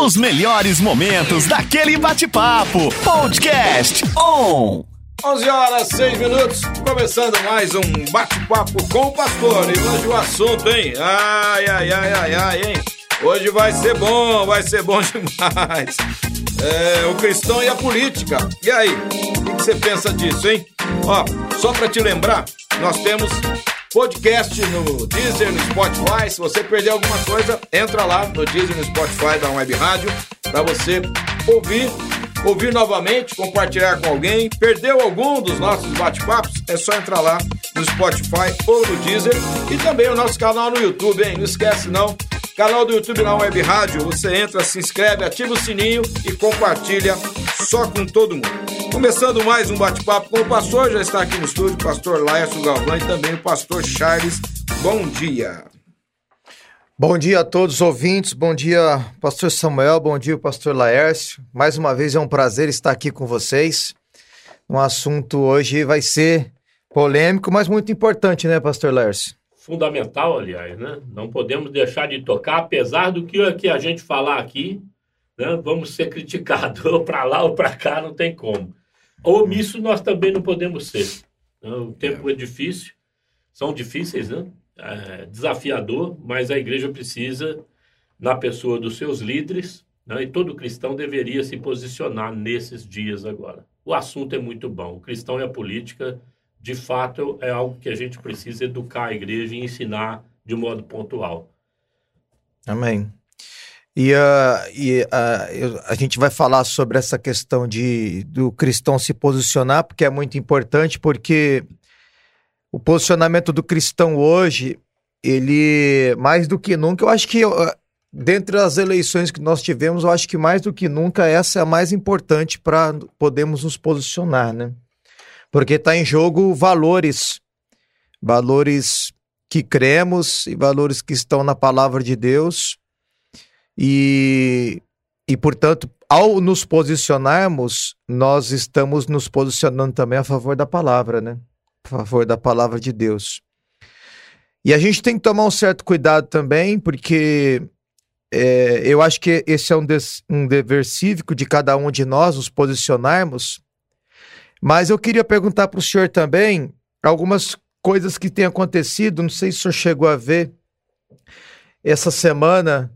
Os melhores momentos daquele bate-papo. Podcast On. 11 horas 6 minutos, começando mais um bate-papo com o pastor. E hoje o assunto, hein? Ai, ai, ai, ai, ai, hein? Hoje vai ser bom, vai ser bom demais. É, o cristão e a política. E aí, o que você pensa disso, hein? Ó, só pra te lembrar, nós temos podcast no Deezer, no Spotify. Se você perder alguma coisa, entra lá no Deezer, no Spotify da Web Rádio, para você ouvir, ouvir novamente, compartilhar com alguém. Perdeu algum dos nossos bate-papos? É só entrar lá no Spotify ou no Deezer e também o nosso canal no YouTube, hein? Não esquece não. Canal do YouTube na Web Rádio, você entra, se inscreve, ativa o sininho e compartilha só com todo mundo. Começando mais um bate-papo com o pastor, já está aqui no estúdio o pastor Laércio Galvão e também o pastor Charles. Bom dia. Bom dia a todos os ouvintes, bom dia pastor Samuel, bom dia pastor Laércio. Mais uma vez é um prazer estar aqui com vocês. Um assunto hoje vai ser polêmico, mas muito importante, né, pastor Laércio? Fundamental, aliás, né? Não podemos deixar de tocar, apesar do que, que a gente falar aqui, né? vamos ser criticados, ou para lá ou para cá, não tem como. Omisso nós também não podemos ser. Né? O tempo é difícil, são difíceis, né? É desafiador, mas a igreja precisa, na pessoa dos seus líderes, né? e todo cristão deveria se posicionar nesses dias agora. O assunto é muito bom. O cristão e a política, de fato, é algo que a gente precisa educar a igreja e ensinar de modo pontual. Amém. E, uh, e uh, a gente vai falar sobre essa questão de do cristão se posicionar, porque é muito importante, porque o posicionamento do cristão hoje, ele, mais do que nunca, eu acho que uh, dentre as eleições que nós tivemos, eu acho que mais do que nunca essa é a mais importante para podermos nos posicionar, né? Porque está em jogo valores, valores que cremos e valores que estão na palavra de Deus e, e, portanto, ao nos posicionarmos, nós estamos nos posicionando também a favor da palavra, né? A favor da palavra de Deus. E a gente tem que tomar um certo cuidado também, porque é, eu acho que esse é um, des, um dever cívico de cada um de nós, nos posicionarmos. Mas eu queria perguntar para o senhor também algumas coisas que têm acontecido, não sei se o senhor chegou a ver essa semana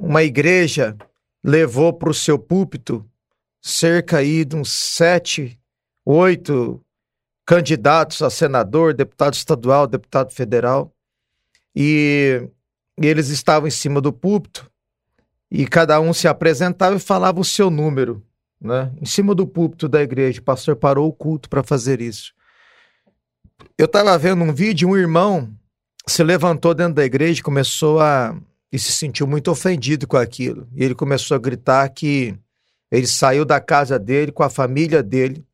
uma igreja levou para o seu púlpito cerca aí de uns sete, oito candidatos a senador, deputado estadual, deputado federal, e, eles estavam em cima do púlpito e cada um se apresentava e falava o seu número, né? Em cima do púlpito da igreja, o pastor parou o culto para fazer isso. Eu estava vendo um vídeo, um irmão se levantou dentro da igreja e começou a e se sentiu muito ofendido com aquilo. E ele começou a gritar que ele saiu da casa dele com a família dele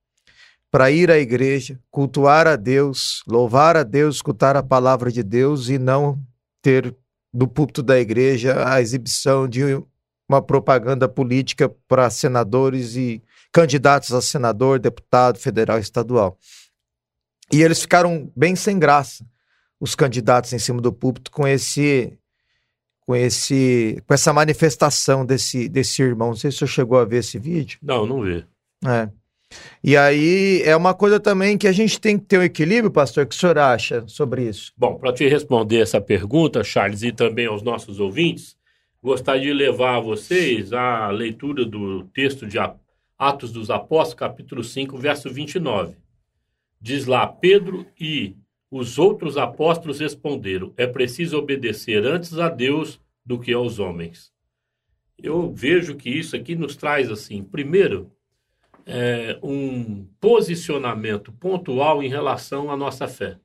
para ir à igreja, cultuar a Deus, louvar a Deus, escutar a palavra de Deus e não ter do púlpito da igreja a exibição de uma propaganda política para senadores e candidatos a senador, deputado federal e estadual. E eles ficaram bem sem graça, os candidatos em cima do púlpito, com esse com esse com essa manifestação desse desse irmão. Não sei se você chegou a ver esse vídeo. Não, não vi. É. E aí é uma coisa também que a gente tem que ter um equilíbrio, pastor. O que o senhor acha sobre isso? Bom, para te responder essa pergunta, Charles, e também aos nossos ouvintes, gostaria de levar a vocês à leitura do texto de Atos dos Apóstolos, capítulo 5, verso 29. Diz lá: Pedro e os outros apóstolos responderam: É preciso obedecer antes a Deus do que aos homens. Eu vejo que isso aqui nos traz, assim, primeiro, é, um posicionamento pontual em relação à nossa fé,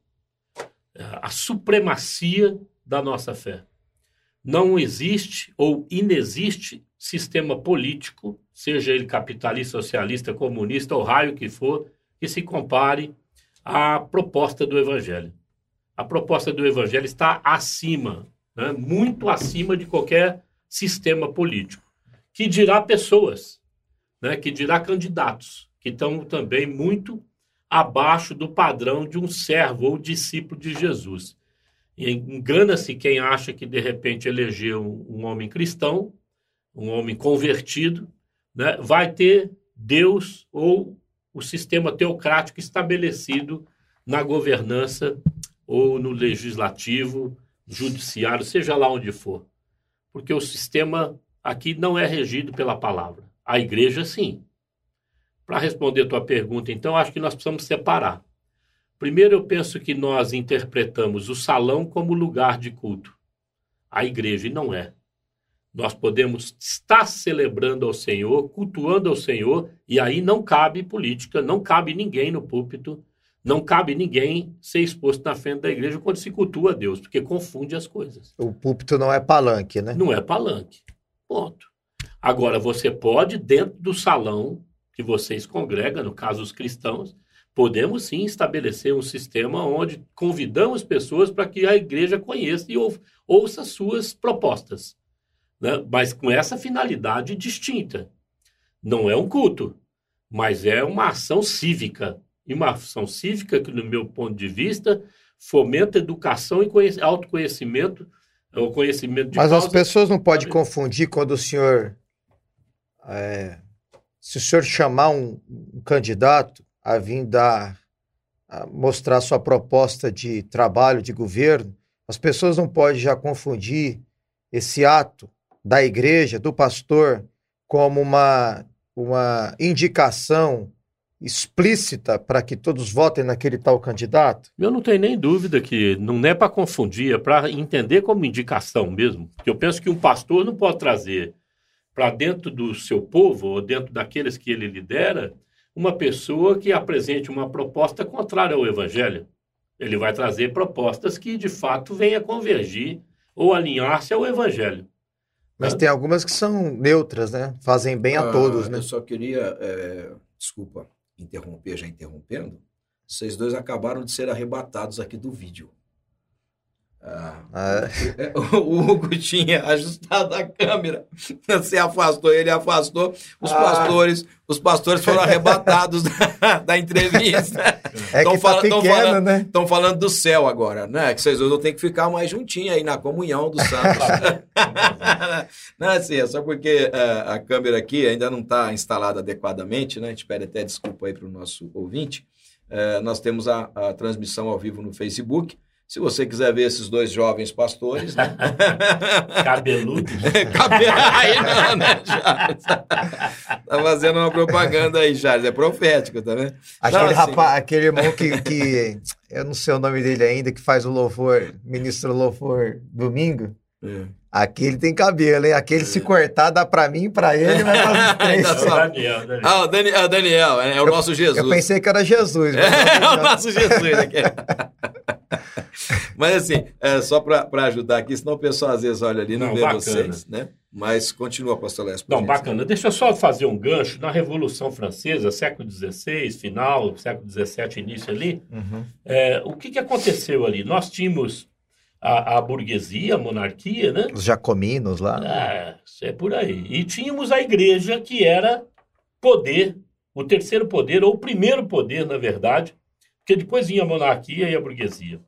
a supremacia da nossa fé. Não existe ou inexiste sistema político, seja ele capitalista, socialista, comunista ou raio que for, que se compare a proposta do Evangelho. A proposta do Evangelho está acima, né, muito acima de qualquer sistema político, que dirá pessoas, né, que dirá candidatos, que estão também muito abaixo do padrão de um servo ou discípulo de Jesus. Engana-se quem acha que de repente elegeu um homem cristão um homem convertido, né, vai ter Deus ou o sistema teocrático estabelecido na governança ou no legislativo, judiciário, seja lá onde for. Porque o sistema aqui não é regido pela palavra. A igreja, sim. Para responder a tua pergunta, então, acho que nós precisamos separar. Primeiro, eu penso que nós interpretamos o salão como lugar de culto. A igreja, não é. Nós podemos estar celebrando ao Senhor, cultuando ao Senhor, e aí não cabe política, não cabe ninguém no púlpito, não cabe ninguém ser exposto na frente da igreja quando se cultua a Deus, porque confunde as coisas. O púlpito não é palanque, né? Não é palanque. Ponto. Agora, você pode, dentro do salão que vocês congregam, no caso os cristãos, podemos sim estabelecer um sistema onde convidamos pessoas para que a igreja conheça e ouça suas propostas né? mas com essa finalidade distinta. Não é um culto, mas é uma ação cívica. E uma ação cívica que, no meu ponto de vista, fomenta educação e autoconhecimento, o conhecimento de Mas causa. as pessoas não podem confundir quando o senhor. É, se o senhor chamar um, um candidato a vir dar. A mostrar sua proposta de trabalho, de governo, as pessoas não podem já confundir esse ato da igreja, do pastor, como uma, uma indicação explícita para que todos votem naquele tal candidato? Eu não tenho nem dúvida que não é para confundir, é para entender como indicação mesmo. Eu penso que um pastor não pode trazer para dentro do seu povo, ou dentro daqueles que ele lidera, uma pessoa que apresente uma proposta contrária ao evangelho. Ele vai trazer propostas que de fato venha convergir ou alinhar-se ao evangelho. Mas tem algumas que são neutras, né? Fazem bem a ah, todos, né? Eu só queria, é, desculpa, interromper, já interrompendo. Vocês dois acabaram de ser arrebatados aqui do vídeo. Ah, ah. É, o Hugo tinha ajustado a câmera. Você afastou, ele afastou. Os ah. pastores, os pastores foram arrebatados da, da entrevista. É tão que tá falando, né? Estão falando do céu agora, né? Que vocês vão ter que ficar mais juntinhos aí na comunhão dos santos. não assim, é só porque uh, a câmera aqui ainda não está instalada adequadamente, né? A gente pede até desculpa aí para o nosso ouvinte. Uh, nós temos a, a transmissão ao vivo no Facebook. Se você quiser ver esses dois jovens pastores, né? Cabeludos. Cabelo... Aí não, né, Charles? tá fazendo uma propaganda aí, Charles. É profético, tá vendo? Aquele, não, assim... rapaz, aquele irmão que, que. Eu não sei o nome dele ainda, que faz o louvor, ministro louvor domingo. É. Aquele tem cabelo, hein? Aquele é. se cortar dá pra mim, pra ele, vai pra três. Daniel, Daniel. Ah, o Daniel, é o Daniel, é, o eu, nosso Jesus. Eu pensei que era Jesus. Mas é, é o nosso Jesus aqui. Mas assim, é, só para ajudar aqui, senão o pessoal às vezes olha ali e não, não vê bacana. vocês, né? Mas continua, pastor Lécio. Não, gente. bacana. Deixa eu só fazer um gancho. Na Revolução Francesa, século XVI, final, século XVII, início ali, uhum. é, o que, que aconteceu ali? Nós tínhamos a, a, burguesia, a monarquia, né? Os jacominos lá. É, é por aí. E tínhamos a igreja que era poder, o terceiro poder, ou o primeiro poder, na verdade, porque depois vinha a monarquia e a burguesia.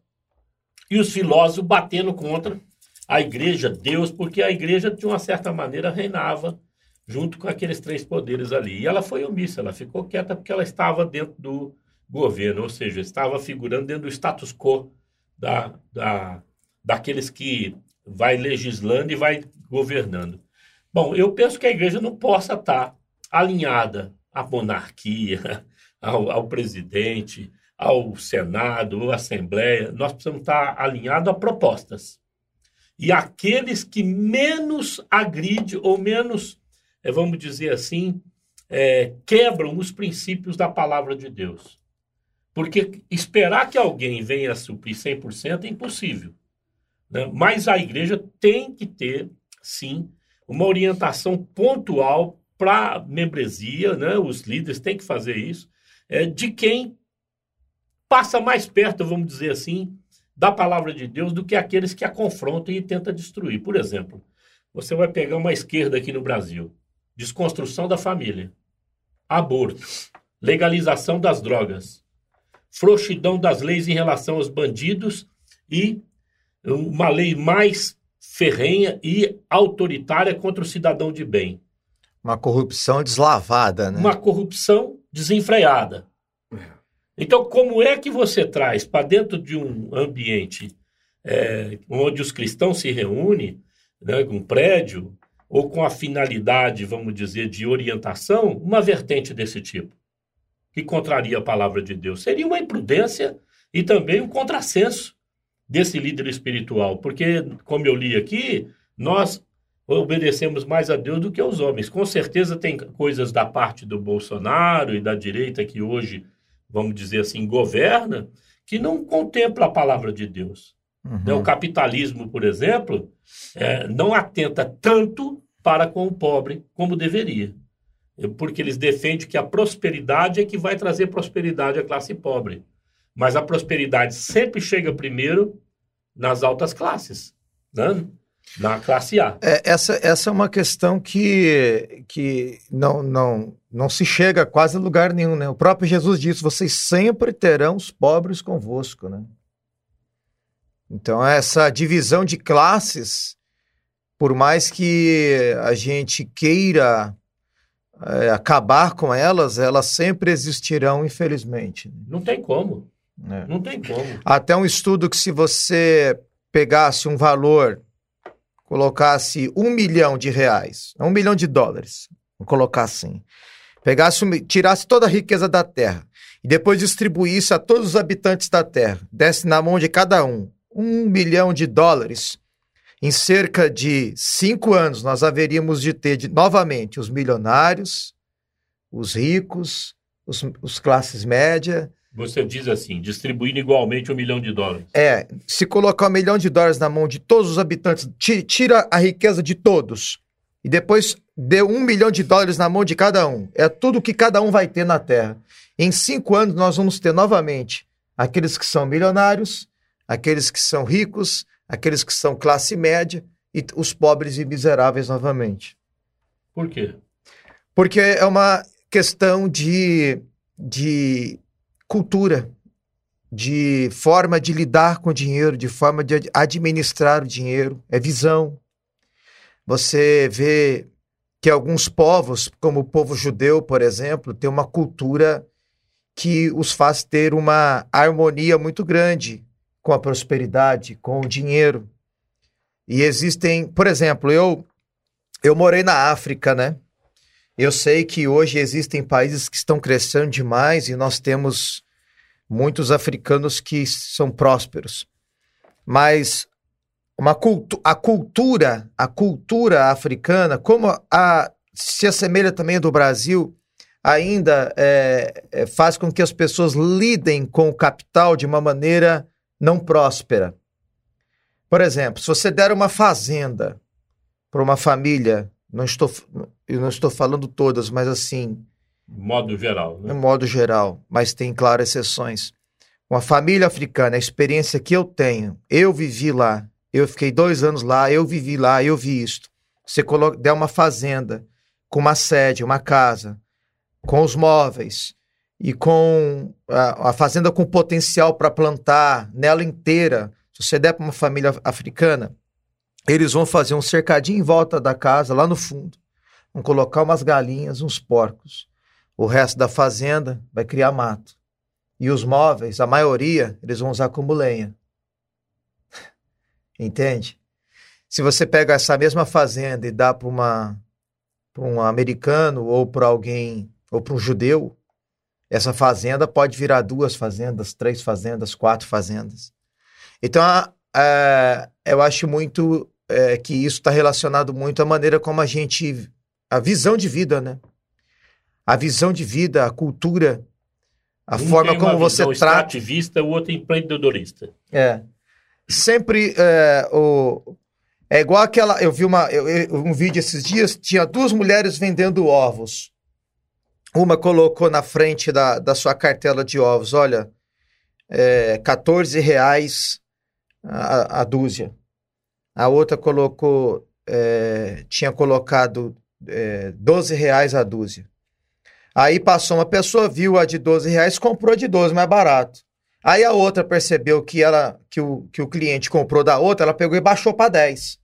E os filósofos batendo contra a igreja, Deus, porque a igreja, de uma certa maneira, reinava junto com aqueles três poderes ali. E ela foi omissa, ela ficou quieta porque ela estava dentro do governo, ou seja, estava figurando dentro do status quo da, da, daqueles que vai legislando e vai governando. Bom, eu penso que a igreja não possa estar alinhada à monarquia, ao, ao presidente, ao Senado, à Assembleia, nós precisamos estar alinhados a propostas. E aqueles que menos agride ou menos, é, vamos dizer assim, é, quebram os princípios da palavra de Deus. Porque esperar que alguém venha a suprir 100% é impossível. Né? Mas a igreja tem que ter, sim, uma orientação pontual para a membresia, né? os líderes têm que fazer isso, é, de quem passa mais perto, vamos dizer assim, da palavra de Deus do que aqueles que a confrontam e tentam destruir. Por exemplo, você vai pegar uma esquerda aqui no Brasil, desconstrução da família, aborto, legalização das drogas, frouxidão das leis em relação aos bandidos e uma lei mais ferrenha e autoritária contra o cidadão de bem. Uma corrupção deslavada, né? Uma corrupção desenfreada. Então, como é que você traz para dentro de um ambiente é, onde os cristãos se reúnem, né, um prédio, ou com a finalidade, vamos dizer, de orientação, uma vertente desse tipo, que contraria a palavra de Deus? Seria uma imprudência e também um contrassenso desse líder espiritual, porque, como eu li aqui, nós obedecemos mais a Deus do que aos homens. Com certeza tem coisas da parte do Bolsonaro e da direita que hoje, vamos dizer assim, governa, que não contempla a palavra de Deus. Uhum. O capitalismo, por exemplo, é, não atenta tanto para com o pobre como deveria. Porque eles defendem que a prosperidade é que vai trazer prosperidade à classe pobre. Mas a prosperidade sempre chega primeiro nas altas classes, né? Na classe A. É, essa, essa é uma questão que, que não, não, não se chega a quase a lugar nenhum. Né? O próprio Jesus disse: vocês sempre terão os pobres convosco. Né? Então, essa divisão de classes, por mais que a gente queira é, acabar com elas, elas sempre existirão, infelizmente. Não tem como. É. Não tem como. Até um estudo que se você pegasse um valor, colocasse um milhão de reais, um milhão de dólares, vou colocar assim, pegasse, tirasse toda a riqueza da Terra e depois distribuísse a todos os habitantes da Terra, desse na mão de cada um um milhão de dólares, em cerca de cinco anos nós haveríamos de ter de, novamente os milionários, os ricos, os, os classes médias, você diz assim, distribuindo igualmente um milhão de dólares. É, se colocar um milhão de dólares na mão de todos os habitantes, tira a riqueza de todos e depois dê um milhão de dólares na mão de cada um. É tudo que cada um vai ter na Terra. Em cinco anos nós vamos ter novamente aqueles que são milionários, aqueles que são ricos, aqueles que são classe média e os pobres e miseráveis novamente. Por quê? Porque é uma questão de, de cultura, de forma de lidar com o dinheiro, de forma de administrar o dinheiro, é visão. Você vê que alguns povos, como o povo judeu, por exemplo, tem uma cultura que os faz ter uma harmonia muito grande com a prosperidade, com o dinheiro. E existem, por exemplo, eu eu morei na África, né? Eu sei que hoje existem países que estão crescendo demais e nós temos muitos africanos que são prósperos. Mas uma cultu a cultura, a cultura africana, como a, se assemelha também do Brasil, ainda é, é, faz com que as pessoas lidem com o capital de uma maneira não próspera. Por exemplo, se você der uma fazenda para uma família não estou, eu não estou falando todas, mas assim. Modo geral. Né? No modo geral, mas tem, claro, exceções. Uma família africana, a experiência que eu tenho, eu vivi lá, eu fiquei dois anos lá, eu vivi lá, eu vi isto. Você coloca, der uma fazenda com uma sede, uma casa, com os móveis e com a, a fazenda com potencial para plantar nela inteira, se você der para uma família africana, eles vão fazer um cercadinho em volta da casa, lá no fundo. Vão colocar umas galinhas, uns porcos. O resto da fazenda vai criar mato. E os móveis, a maioria, eles vão usar como lenha. Entende? Se você pega essa mesma fazenda e dá para uma para um americano ou para alguém ou para um judeu, essa fazenda pode virar duas fazendas, três fazendas, quatro fazendas. Então, é, eu acho muito é, que isso está relacionado muito à maneira como a gente. a visão de vida, né? A visão de vida, a cultura, a um forma como você trata. ativista, o outro empreendedorista. É. Sempre é, o. É igual aquela. Eu vi uma, eu, eu, um vídeo esses dias, tinha duas mulheres vendendo ovos. Uma colocou na frente da, da sua cartela de ovos: olha, é, 14 reais a, a dúzia. A outra colocou, é, tinha colocado é, 12 reais a dúzia. Aí passou uma pessoa, viu a de 12 reais, comprou de 12, mais barato. Aí a outra percebeu que ela que o, que o cliente comprou da outra, ela pegou e baixou para 10.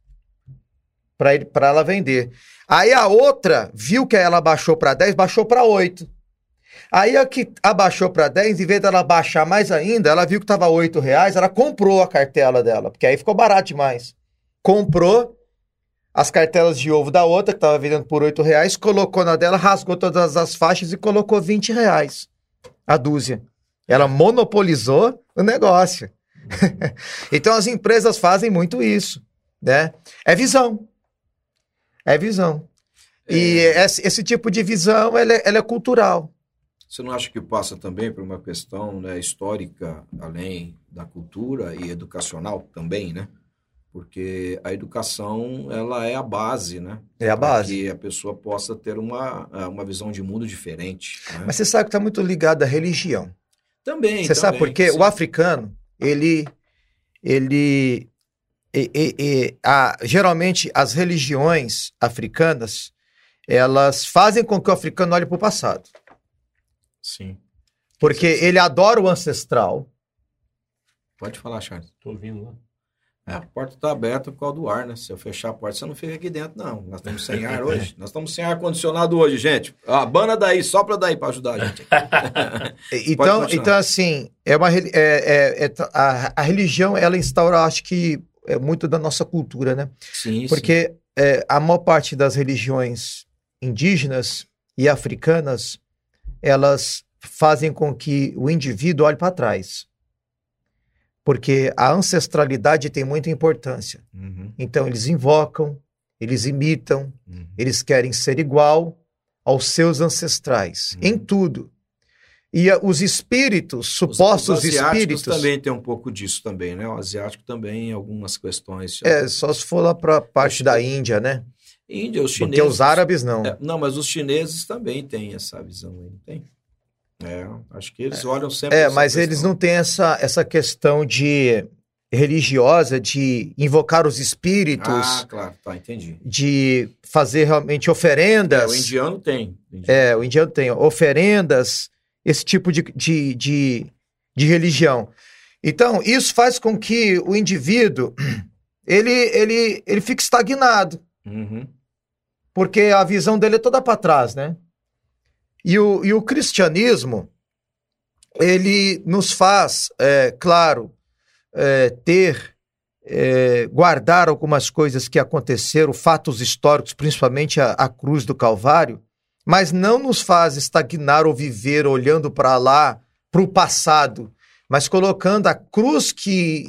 para ela vender. Aí a outra viu que ela baixou para 10, baixou para 8. Aí a que abaixou para 10, em vez dela baixar mais ainda, ela viu que estava 8 reais, ela comprou a cartela dela, porque aí ficou barato demais. Comprou as cartelas de ovo da outra, que estava vendendo por 8 reais, colocou na dela, rasgou todas as faixas e colocou 20 reais a dúzia. Ela monopolizou o negócio. então as empresas fazem muito isso, né? É visão. É visão. É... E esse, esse, tipo de visão, ela é, ela é cultural. Você não acha que passa também por uma questão né, histórica, além da cultura e educacional também, né? Porque a educação, ela é a base, né? É a base. Para que a pessoa possa ter uma, uma visão de mundo diferente. Né? Mas você sabe que está muito ligado à religião. Também, Você também, sabe por quê? sim. O africano, ele... ele e, e, e, a, geralmente, as religiões africanas, elas fazem com que o africano olhe para o passado. Sim. Porque Sim, sim. ele adora o ancestral. Pode falar, Charles. Tô ouvindo lá. É, a porta está aberta por causa do ar, né? Se eu fechar a porta, você não fica aqui dentro, não. Nós estamos sem ar hoje. Nós estamos sem ar-condicionado hoje, gente. A banda daí, sopra daí para ajudar a gente. então, então, assim, é uma, é, é, é, a, a religião, ela instaura, acho que, é muito da nossa cultura, né? Sim, Porque é, a maior parte das religiões indígenas e africanas, elas fazem com que o indivíduo olhe para trás. Porque a ancestralidade tem muita importância. Uhum. Então, eles invocam, eles imitam, Uhum. eles querem ser igual aos seus ancestrais, Uhum. em tudo. E a, os espíritos, supostos os, os espíritos. também tem um pouco disso também, né? O asiático também, em algumas questões. É, só se for lá para a parte da Índia, né? Índia, os Porque chineses. os árabes não. É, não, mas os chineses também têm essa visão aí, não tem? É, acho que eles olham sempre. É, mas eles questão. não têm essa, essa questão de religiosa de invocar os espíritos, Ah, claro, tá, entendi. de fazer realmente É, oferendas. o indiano tem. O indiano É, o indiano tem oferendas, esse tipo de, de, de, de religião. Então, isso faz com que o indivíduo ele, ele, ele fique estagnado, Uhum. porque a visão dele é toda para trás, né? E o, e o cristianismo, ele nos faz, é, claro, é, ter, é, guardar algumas coisas que aconteceram, fatos históricos, principalmente a, a cruz do Calvário, mas não nos faz estagnar ou viver olhando para lá, para o passado, mas colocando a cruz que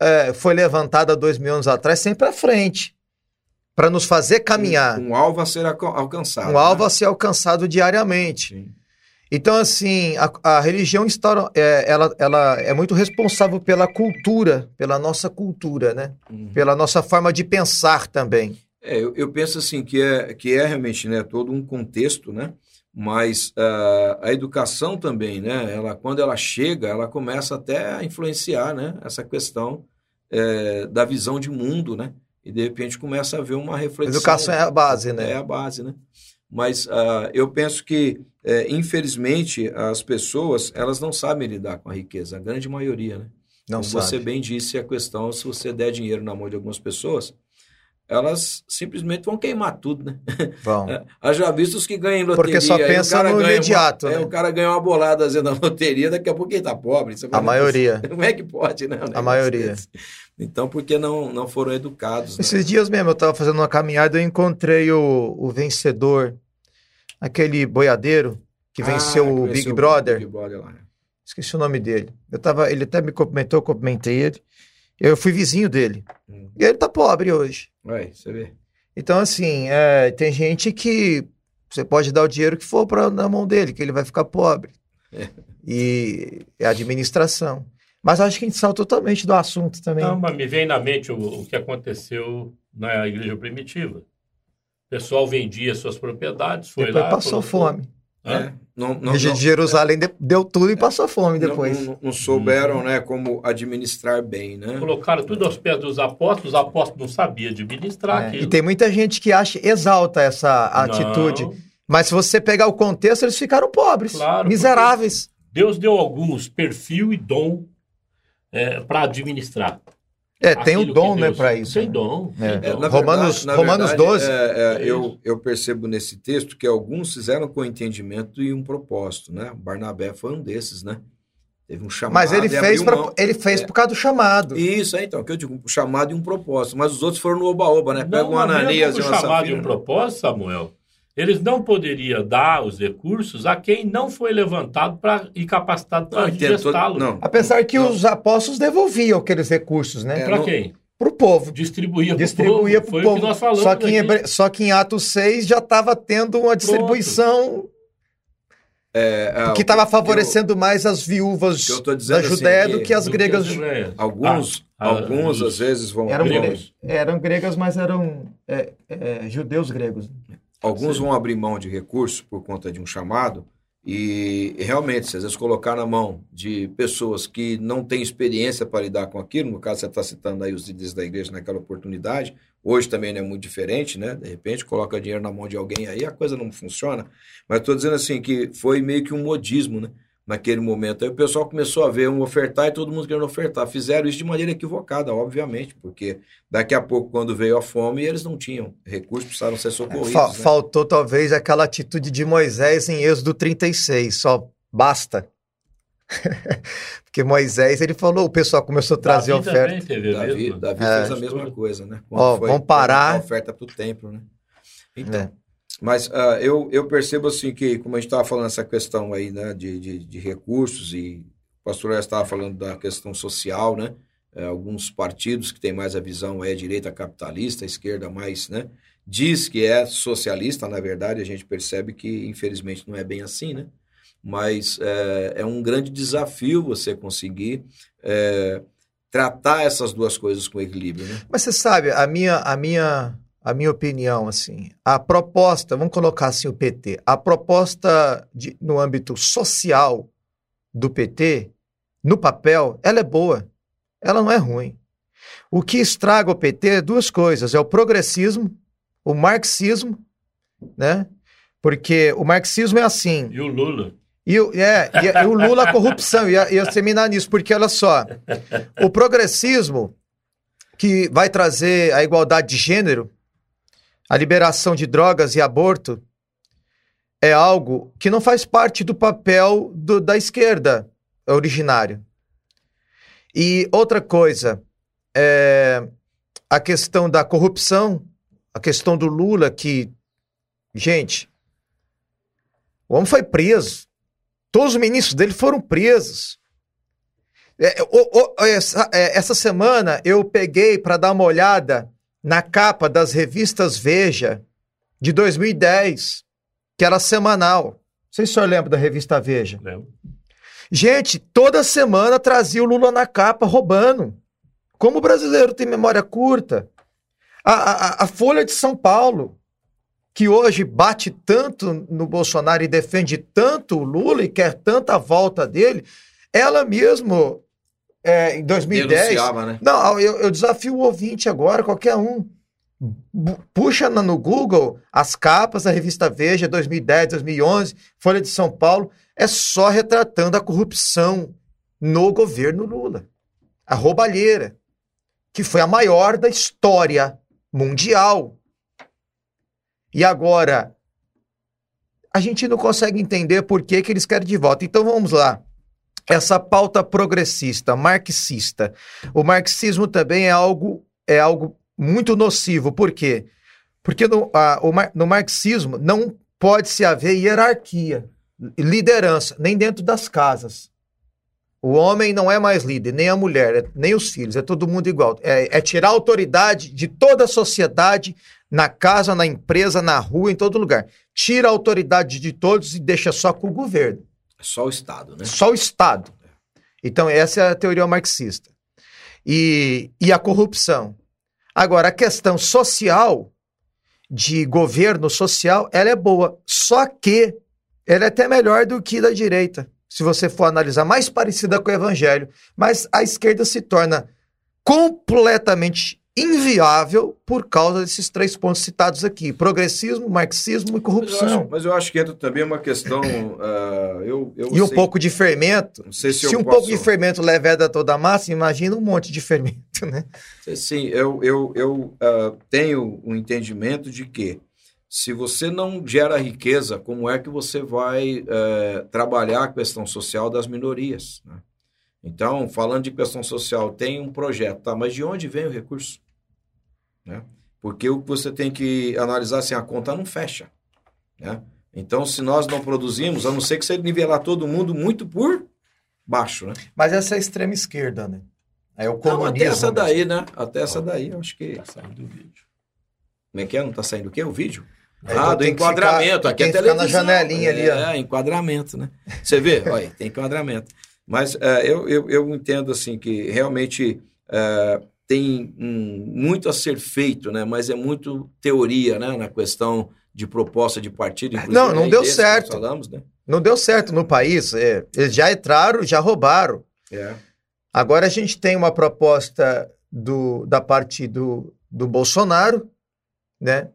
é, foi levantada dois mil anos atrás sempre à frente, para nos fazer caminhar, Um, um alvo a ser alca- alcançado. um alvo né? a ser alcançado diariamente. Sim. Então, assim, a, a religião instaura, é, ela, ela é muito responsável pela cultura, pela nossa cultura, né? Uhum. Pela nossa forma de pensar também. É, eu, eu penso assim que é, que é realmente né, todo um contexto, né? Mas ah, a educação também, né? Ela, quando ela chega, ela começa até a influenciar, né? Essa questão eh, da visão de mundo, né? E de repente começa a haver uma reflexão. Educação é a base, né? É a base, né? Mas ah, eu penso que, eh, infelizmente, as pessoas elas não sabem lidar com a riqueza, a grande maioria, né? Não Como você sabe. bem disse, a questão, se você der dinheiro na mão de algumas pessoas, elas simplesmente vão queimar tudo, né? Vão. É, Haja visto os que ganham loteria. Porque só pensa no ganha uma- imediato, é, né? o cara ganha uma bolada às vezes, na loteria, daqui a pouco ele tá pobre. Você A maioria. Como é que pode, né? negócio maioria. desse? Então, porque não, não foram educados, né? Esses dias mesmo eu estava fazendo uma caminhada e eu encontrei o, o vencedor, aquele boiadeiro que venceu Ah, o Big Brother. Big Brother lá. Esqueci o nome dele. Eu tava, ele até me cumprimentou, eu cumprimentei ele. Eu fui vizinho dele. Hum. E ele tá pobre hoje. Ué, você vê. Então, assim, é, tem gente que você pode dar o dinheiro que for pra, na mão dele, que ele vai ficar pobre. É. E é administração. Mas acho que a gente saiu totalmente do assunto também. Não, mas me vem na mente o, o que aconteceu na igreja primitiva. O pessoal vendia suas propriedades, foi depois lá... passou colocou- fome. Hã? É, não, não, de Jerusalém de- deu tudo e passou fome depois. Não, não souberam, né, como administrar bem, né? Colocaram tudo aos pés dos apóstolos, os apóstolos não sabiam administrar É, aquilo. E tem muita gente que acha, exalta essa atitude. Não. Mas se você pegar o contexto, eles ficaram pobres, Claro, miseráveis. Deus deu alguns perfil e dom para administrar. É, tem o dom, né, para isso. Tem né? dom. É. É, Romanos- verdade- Romanos verdade, 12. é, é, eu, eu percebo nesse texto que alguns fizeram com entendimento e um propósito, né? Barnabé foi um desses, né? Teve um chamado. Mas ele e fez, pra, mão. ele fez É. por causa do chamado. Isso, é então, que eu digo, um chamado e um propósito. Mas os outros foram no oba-oba, né? Pega Não, um Ananias e uma chamado e Safira. um propósito, Samuel, eles não poderiam dar os recursos a quem não foi levantado pra, e capacitado para eu entendo, todo- gestá-lo. não. Apesar que Não. os apóstolos devolviam aqueles recursos, né? É, Para não- quem? Para o povo. Distribuía para Distribuía povo. para Foi o o povo. que nós falamos só, que em aqui. Hebre- só que em Atos 6 já estava tendo uma distribuição É, é, que o estava eu- favorecendo mais as viúvas o que eu da assim, Judéia que- do que as Do gregas. as gregas. Alguns, Ah, alguns ah, às vezes vão. Eram, Gregos. gre- eram gregas, mas eram é, é, judeus gregos. Alguns Sim. vão abrir mão de recursos por conta de um chamado e realmente, se às vezes colocar na mão de pessoas que não têm experiência para lidar com aquilo, no caso você está citando aí os líderes da igreja naquela oportunidade, hoje também não é muito diferente, né? De repente coloca dinheiro na mão de alguém aí, a coisa não funciona. Mas estou dizendo assim que foi meio que um modismo, né? Naquele momento. Aí o pessoal começou a ver um ofertar e todo mundo querendo ofertar. Fizeram isso de maneira equivocada, obviamente, porque daqui a pouco, quando veio a fome, eles não tinham recursos, precisaram ser socorridos. Fa- né? Faltou talvez aquela atitude de Moisés em Êxodo 36, só basta. Porque Moisés, ele falou, o pessoal começou a trazer Davi oferta. também Davi. Davi É. fez a mesma coisa, né? Quando Ó, foi vamos parar. a oferta para o templo, né? Então, É. mas ah, eu, eu percebo assim que, como a gente estava falando essa questão aí, né, de, de, de recursos e o pastor já estava falando da questão social, né? É, alguns partidos que têm mais a visão é direita capitalista, esquerda mais, né? Diz que é socialista, na verdade, a gente percebe que, infelizmente, não é bem assim, né? Mas é, é um grande desafio você conseguir é, tratar essas duas coisas com equilíbrio, né? Mas você sabe, a minha, a minha, a minha opinião, assim, a proposta, vamos colocar assim o PT, a proposta de, no âmbito social do PT, no papel, ela é boa, ela não é ruim. O que estraga o PT é duas coisas, é o progressismo, o marxismo, né? Porque o marxismo é assim, E o Lula. e, o- é, e, e o Lula a corrupção, ia, ia terminar nisso, porque olha só, o progressismo que vai trazer a igualdade de gênero, a liberação de drogas e aborto, é algo que não faz parte do papel do- da esquerda originário. E outra coisa, é a questão da corrupção, a questão do Lula, que, gente, o homem foi preso. Todos os ministros dele foram presos. É, o- o- essa, é, essa semana eu peguei para dar uma olhada na capa das revistas Veja de 2010, que era semanal. Não sei se o senhor lembra da revista Veja. Lembra? Gente, toda semana trazia o Lula na capa roubando. Como o brasileiro tem memória curta. A, a- a Folha de São Paulo, que hoje bate tanto no Bolsonaro e defende tanto o Lula e quer tanta volta dele, ela mesmo, é, em 2010. Denunciava, né? Não, eu, eu desafio o ouvinte agora, qualquer um. Puxa no Google as capas da revista Veja 2010, 2011, Folha de São Paulo, é só retratando a corrupção no governo Lula. A roubalheira, que foi a maior da história mundial. E agora, a gente não consegue entender por que, que eles querem de volta. Então vamos lá. Essa pauta progressista, marxista. O marxismo também é algo, é algo muito nocivo. Por quê? Porque no, a- o no marxismo não pode se haver hierarquia, liderança, nem dentro das casas. O homem não é mais líder, nem a mulher, é- nem os filhos, é todo mundo igual. É, é tirar a autoridade de toda a sociedade, na casa, na empresa, na rua, em todo lugar. Tira a autoridade de todos e deixa só com o governo. É Só o Estado, né? Só o Estado. Então, essa é a teoria marxista. E, e a corrupção. Agora, a questão social, de governo social, ela é boa. Só que ela é até melhor do que da direita, se você for analisar, mais parecida com o evangelho. Mas a esquerda se torna completamente inviável por causa desses três pontos citados aqui: progressismo, marxismo e Mas eu, corrupção. acho, mas eu acho que entra também uma questão. ah, eu, eu E um sei- pouco de fermento. Se, Se um posso... pouco de fermento leveda toda a massa, imagina um monte de fermento, né? Sim, eu, eu, eu ah, tenho um entendimento de que se você não gera riqueza, como é que você vai eh, trabalhar a questão social das minorias? né? Então, falando de questão social, tem um projeto, tá? Mas de onde vem o recurso? Né? Porque o que você tem que analisar assim, a conta não fecha. Né? Então, se nós não produzimos, a não ser que você nivelar todo mundo muito por baixo, né? Mas essa é a extrema esquerda, né? É o Não, comunismo. até essa daí, né? Até essa daí, eu acho que. Tá saindo o vídeo. Como é que é? Não tá saindo o quê? O vídeo? É, ah, então do tem que enquadramento. ficar- aqui é ficar na televisão. janelinha ali, ó. É, enquadramento, né? Você vê? Olha, tem enquadramento. Mas é, eu, eu, eu entendo, assim, que realmente é, tem hum, muito a ser feito, né? Mas é muito teoria, né? Na questão de proposta de partido. inclusive, Não, não aí deu certo. Falamos, né? Não deu certo no país. é. Eles já entraram, já roubaram. É. Agora a gente tem uma proposta do, da parte do, do Bolsonaro, né?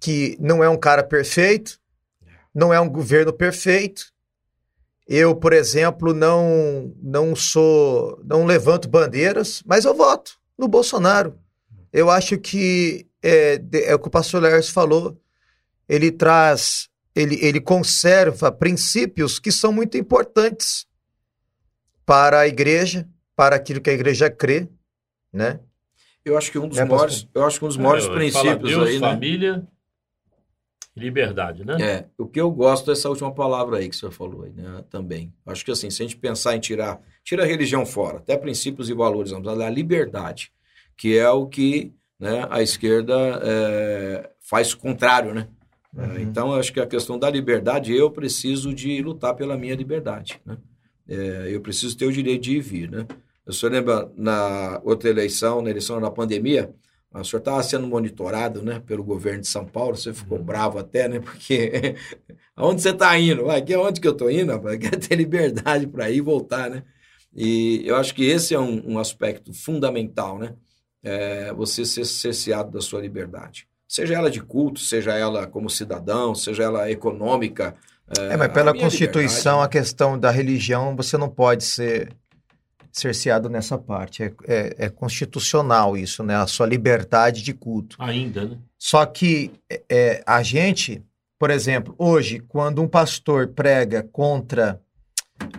Que não é um cara perfeito, não é um governo perfeito. Eu, por exemplo, não não sou, não levanto bandeiras, mas eu voto no Bolsonaro. Eu acho que é, de- é o que o pastor Lércio falou. Ele traz, ele, ele conserva princípios que são muito importantes para a igreja, para aquilo que a igreja crê, né? Eu acho que um dos É, maiores, eu acho que um dos maiores É, princípios Deus, aí, né? família liberdade, né? É, o que eu gosto dessa última palavra aí que o senhor falou aí, né, também. Acho que assim, se a gente pensar em tirar, tira a religião fora, até princípios e valores, vamos falar da liberdade, que é o que né, a esquerda é, faz o contrário, né? É, Uhum. então, acho que a questão da liberdade, eu preciso de lutar pela minha liberdade, né? É, eu preciso ter o direito de ir e vir, né? O senhor lembra na outra eleição, na eleição da pandemia, o senhor estava sendo monitorado, né, pelo governo de São Paulo, você ficou bravo até, né, porque aonde você está indo? Aqui é onde que eu estou indo, rapaz? Quer ter liberdade para ir e voltar, né? E eu acho que esse é um, um aspecto fundamental, né? É você ser cerceado da sua liberdade. Seja ela de culto, seja ela como cidadão, seja ela econômica. É, mas pela a Constituição, a liberdade, questão da religião, você não pode ser cerceado nessa parte. É, é- é constitucional isso, né? A sua liberdade de culto. Ainda, né? Só que é, a gente, por exemplo, hoje, quando um pastor prega contra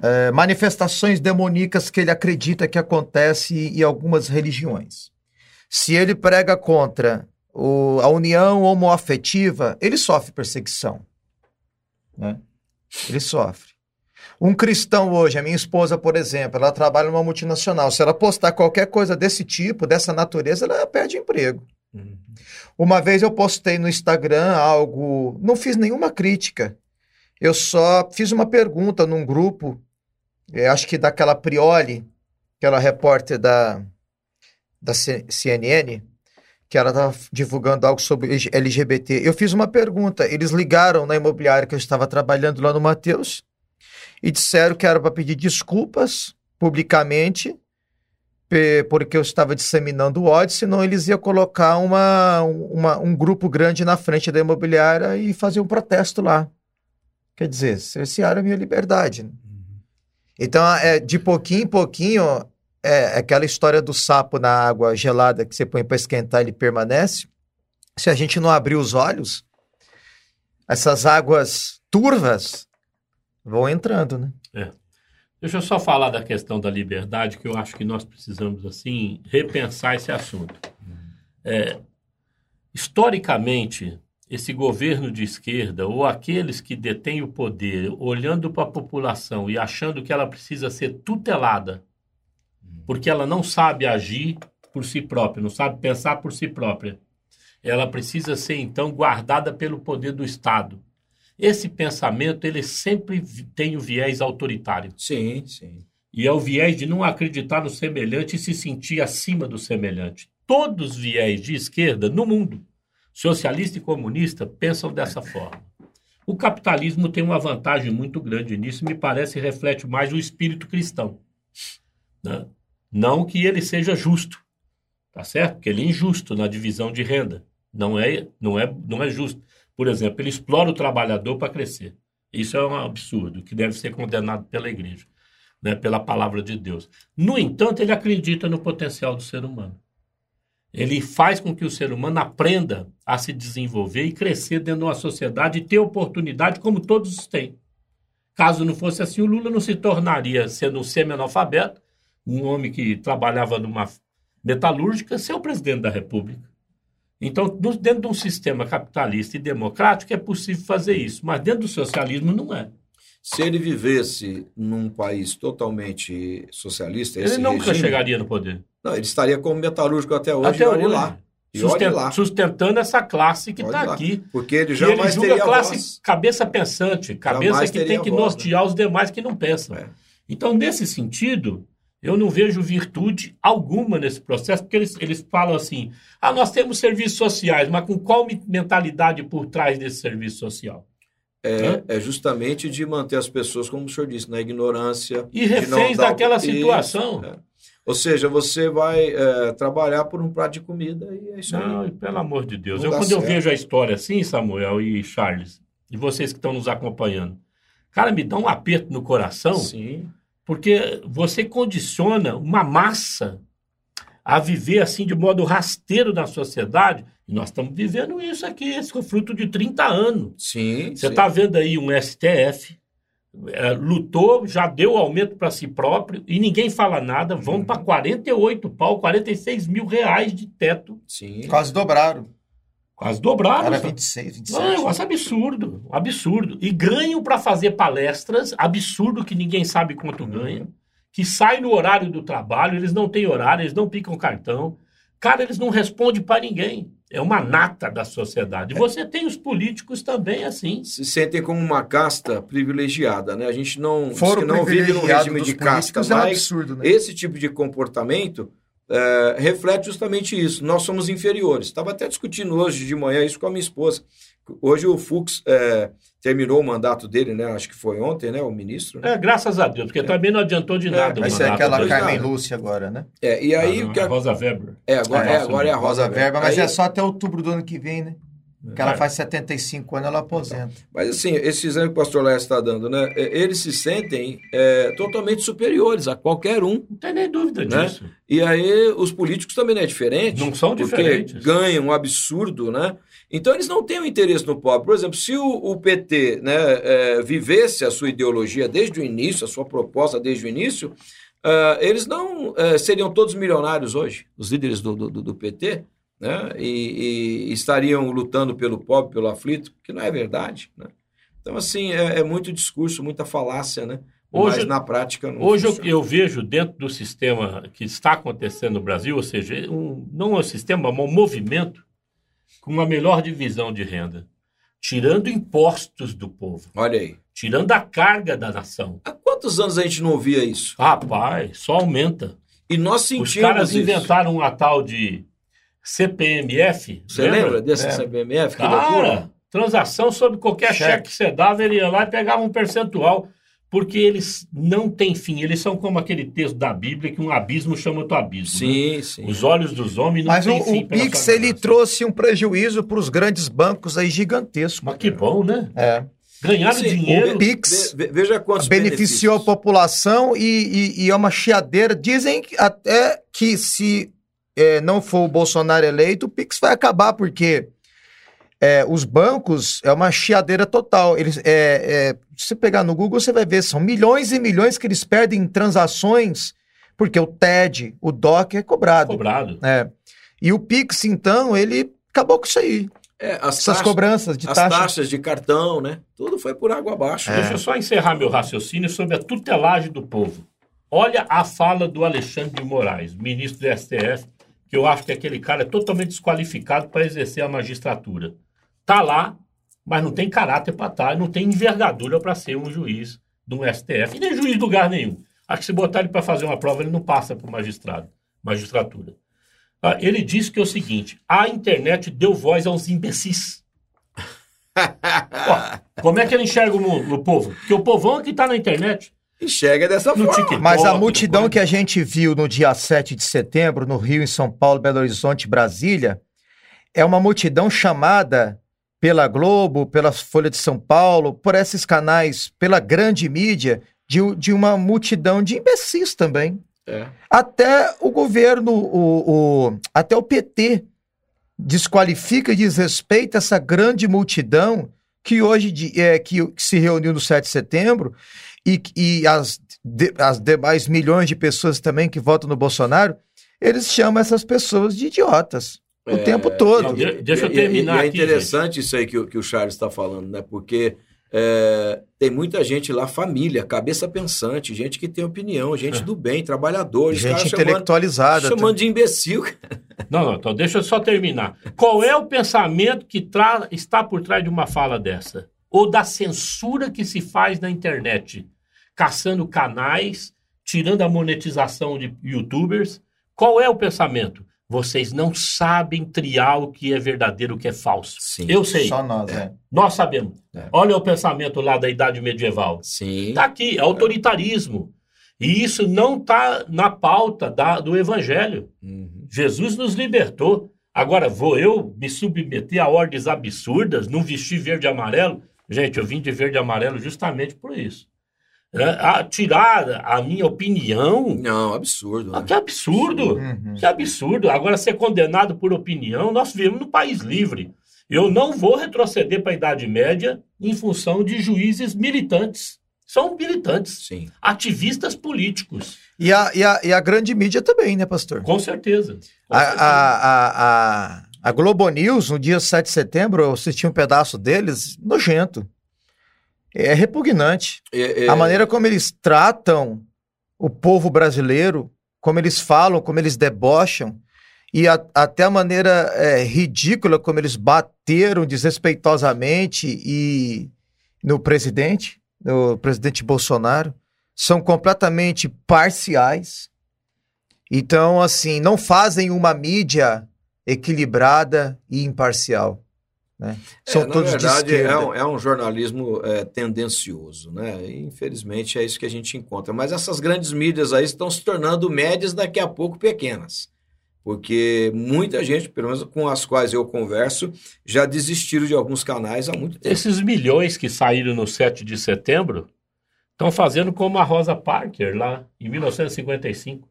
é, manifestações demoníacas que ele acredita que acontece em algumas religiões, se ele prega contra o- a união homoafetiva, ele sofre perseguição. Né? Ele sofre. Um cristão hoje, a minha esposa, por exemplo, ela trabalha numa multinacional. Se ela postar qualquer coisa desse tipo, dessa natureza, ela perde emprego. Uhum. Uma vez eu postei no Instagram algo, não fiz nenhuma crítica. Eu só fiz uma pergunta num grupo, eh, acho que daquela Prioli, aquela repórter da, da CNN, que ela estava divulgando algo sobre LG- LGBT. Eu fiz uma pergunta, eles ligaram na imobiliária que eu estava trabalhando lá no Mateus e disseram que era para pedir desculpas publicamente porque eu estava disseminando ódio, senão eles iam colocar uma, uma- um grupo grande na frente da imobiliária e fazer um protesto lá. Quer dizer, cercearam a minha liberdade. né? Então, é, de pouquinho em pouquinho, é aquela história do sapo na água gelada que você põe para esquentar, ele permanece. Se a gente não abrir os olhos, essas águas turvas vão entrando, né? Deixa eu só falar da questão da liberdade, que eu acho que nós precisamos, assim, repensar esse assunto. É, historicamente, esse governo de esquerda, ou aqueles que detêm o poder, olhando para a população e achando que ela precisa ser tutelada, porque ela não sabe agir por si própria, não sabe pensar por si própria. Ela precisa ser, então, guardada pelo poder do Estado. Esse pensamento, ele sempre tem o viés autoritário. Sim, sim. E é o viés de não acreditar no semelhante e se sentir acima do semelhante. Todos os viés de esquerda no mundo, socialista e comunista, pensam dessa forma. O capitalismo tem uma vantagem muito grande nisso, me parece reflete mais o espírito cristão. né? Não que ele seja justo, Tá certo? Porque ele é injusto na divisão de renda. Não é, não é, não é justo. Por exemplo, ele explora o trabalhador para crescer. Isso é um absurdo, que deve ser condenado pela igreja, né, pela palavra de Deus. No entanto, ele acredita no potencial do ser humano. Ele faz com que o ser humano aprenda a se desenvolver e crescer dentro de uma sociedade e ter oportunidade como todos têm. Caso não fosse assim, o Lula não se tornaria, sendo um semi-analfabeto, um homem que trabalhava numa metalúrgica, ser o presidente da República. Então, dentro de um sistema capitalista e democrático é possível fazer isso, mas dentro do socialismo não é. Se ele vivesse num país totalmente socialista, ele nunca regime, chegaria no poder. Não, ele estaria como metalúrgico até hoje. Até hoje. lá. Sustent, lá. Sustentando essa classe que está aqui. Porque ele jamais ele teria classe voz. cabeça pensante, cabeça jamais que tem que voz, nortear né? os demais que não pensam. É. Então, nesse sentido, eu não vejo virtude alguma nesse processo, porque eles, eles falam assim: ah, nós temos serviços sociais, mas com qual mentalidade por trás desse serviço social? É, é, justamente de manter as pessoas, como o senhor disse, na ignorância. E reféns daquela situação. É. Ou seja, você vai é, trabalhar por um prato de comida e é isso Não, aí. pelo amor de Deus. eu, quando certo. eu vejo a história assim, Samuel e Charles, e vocês que estão nos acompanhando, cara, me dá um aperto no coração. Sim porque você condiciona uma massa a viver assim de modo rasteiro na sociedade. E nós estamos vivendo isso aqui, esse fruto de 30 anos. Sim. Você está vendo aí um STF, é, lutou, já deu aumento para si próprio e ninguém fala nada. Vão uhum. para 48 pau, 46 mil reais de teto. Sim. Quase dobraram. Quase dobraram. Era 26, 27. Não, é um negócio absurdo, absurdo. E ganham para fazer palestras, absurdo que ninguém sabe quanto uhum. ganha, que sai no horário do trabalho, eles não têm horário, eles não picam cartão. Cara, eles não respondem para ninguém. É uma nata da sociedade. Você tem os políticos também assim. Se sentem como uma casta privilegiada, né? A gente não, Foro não vive num regime de casta, mas é um absurdo, né? esse tipo de comportamento é, reflete justamente isso. Nós somos inferiores. Estava até discutindo hoje de manhã isso com a minha esposa. Hoje o Fux é, terminou o mandato dele, né? Acho que foi ontem, né? O ministro. Né? É, graças a Deus, porque é. também não adiantou de é, nada. Vai ser aquela Carmen Lúcia agora, né? É, e aí. Ah, não, que a... Rosa Weber. É, agora é, agora é a Rosa, Rosa Weber, mas aí... é só até outubro do ano que vem, né? Que ela faz 75 anos, ela aposenta. Mas assim, esse exemplo que o pastor Léo está dando, né? Eles se sentem é, totalmente superiores a qualquer um. Não tem nem dúvida né? disso. E aí os políticos também não é diferente. Não são diferentes. Porque ganham um absurdo, né? Então eles não têm o um interesse no pobre. Por exemplo, se o, o PT né, é, vivesse a sua ideologia desde o início, a sua proposta desde o início, uh, eles não uh, seriam todos milionários hoje, os líderes do, do, do PT né? E, e, estariam lutando pelo pobre, pelo aflito, que não é verdade. Né? Então, assim, é, é, muito discurso, muita falácia, né? Hoje, Mas na prática não Hoje eu, eu, vejo dentro do sistema que está acontecendo no Brasil, ou seja, um, não é um sistema, mas um movimento com uma melhor divisão de renda, tirando impostos do povo. Olha aí. Tirando a carga da nação. Há quantos anos a gente não ouvia isso? Rapaz, só aumenta. E nós sentimos Os caras isso. inventaram uma tal de CPMF. Você lembra, lembra desse é. CPMF? Que Cara, loucura. transação sobre qualquer cheque. cheque que você dava, ele ia lá e pegava um percentual. Porque eles não têm fim, eles são como aquele texto da Bíblia que um abismo chama outro abismo. Sim, né? sim. Os olhos dos homens não têm fim. Mas o Pix ele trouxe um prejuízo para os grandes bancos aí gigantesco. Mas que bom, né? É. Ganharam Sim, dinheiro. O Pix veja quantos beneficiou benefícios. a população e, e, e, é uma chiadeira. Dizem até que se é, não for o Bolsonaro eleito, o Pix vai acabar, porque é, os bancos é uma chiadeira total. Eles, é, é, se você pegar no Google, você vai ver, são milhões e milhões que eles perdem em transações, porque o TED, o DOC é cobrado. Cobrado. É. E o Pix, então, ele acabou com isso aí. É, as Essas taxas, cobranças de as taxa. taxas de cartão, né? Tudo foi por água abaixo. Deixa eu só encerrar meu raciocínio sobre a tutelagem do povo. Olha a fala do Alexandre de Moraes, ministro do STF, que eu acho que aquele cara é totalmente desqualificado para exercer a magistratura. Tá lá, mas não tem caráter para estar, tá, não tem envergadura para ser um juiz de um STF, e nem juiz de lugar nenhum. Acho que se botar ele para fazer uma prova, ele não passa por magistrado, magistratura. Ah, ele disse que é o seguinte: a internet deu voz aos imbecis. Ó, como é que ele enxerga o, mundo, o povo? Porque o povão é que está na internet. enxerga dessa No forma. TikTok. Mas a multidão que a gente viu no dia 7 de setembro, no Rio, em São Paulo, Belo Horizonte, Brasília, é uma multidão chamada pela Globo, pela Folha de São Paulo, por esses canais, pela grande mídia, de, de uma multidão de imbecis também. É. Até o governo, o, o- até o PT desqualifica e desrespeita essa grande multidão que hoje de- é, que, que se reuniu no 7 de setembro e, e as, de- as demais milhões de pessoas também que votam no Bolsonaro, eles chamam essas pessoas de idiotas o É, tempo todo. Não, de- deixa eu E- e- terminar e é aqui, interessante isso aí que, o- que o Charles está falando, né? Porque é, tem muita gente lá, família, cabeça pensante, gente que tem opinião, gente do bem, trabalhadores, gente caras chamando, intelectualizada. chamando de imbecil. Não, não, então deixa eu só terminar. Qual é o pensamento que tra- está por trás de uma fala dessa? Ou da censura que se faz na internet? Caçando canais, tirando a monetização de youtubers. Qual é o pensamento? Vocês não sabem triar o que é verdadeiro, o que é falso. Sim. Eu sei, Só nós, é. nós sabemos. É. Olha o pensamento lá da Idade Medieval. Sim. Está aqui, é autoritarismo. E isso não está na pauta da- do Evangelho. Uhum. Jesus nos libertou. Agora, vou eu me submeter a ordens absurdas, não vestir verde e amarelo? Gente, eu vim de verde e amarelo justamente por isso. É, a tirar a minha opinião, Não, absurdo. ah, Né? que absurdo! Uhum. Que absurdo! Agora, ser condenado por opinião, nós vivemos num país livre. Eu não vou retroceder para a Idade Média em função de juízes militantes. São militantes, Sim. ativistas políticos, E, a, e, a, e a grande mídia também, né, pastor? com certeza. Com A, certeza. a, a, a, a Globo News, no dia 7 de setembro, eu assisti um pedaço deles, nojento. É repugnante. É, é, A maneira como eles tratam o povo brasileiro, como eles falam, como eles debocham, e a- até a maneira é, ridícula como eles bateram desrespeitosamente e no presidente, no presidente Bolsonaro, são completamente parciais. Então, assim, não fazem uma mídia equilibrada e imparcial. Né? São é, na todos verdade, esquerda. é um, é um jornalismo é, tendencioso, né? E, infelizmente é isso que a gente encontra. Mas essas grandes mídias aí estão se tornando médias daqui a pouco pequenas. Porque muita gente, pelo menos com as quais eu converso, já desistiram de alguns canais há muito tempo. Esses milhões que saíram no 7 de setembro estão fazendo como a Rosa Parker lá em 1955.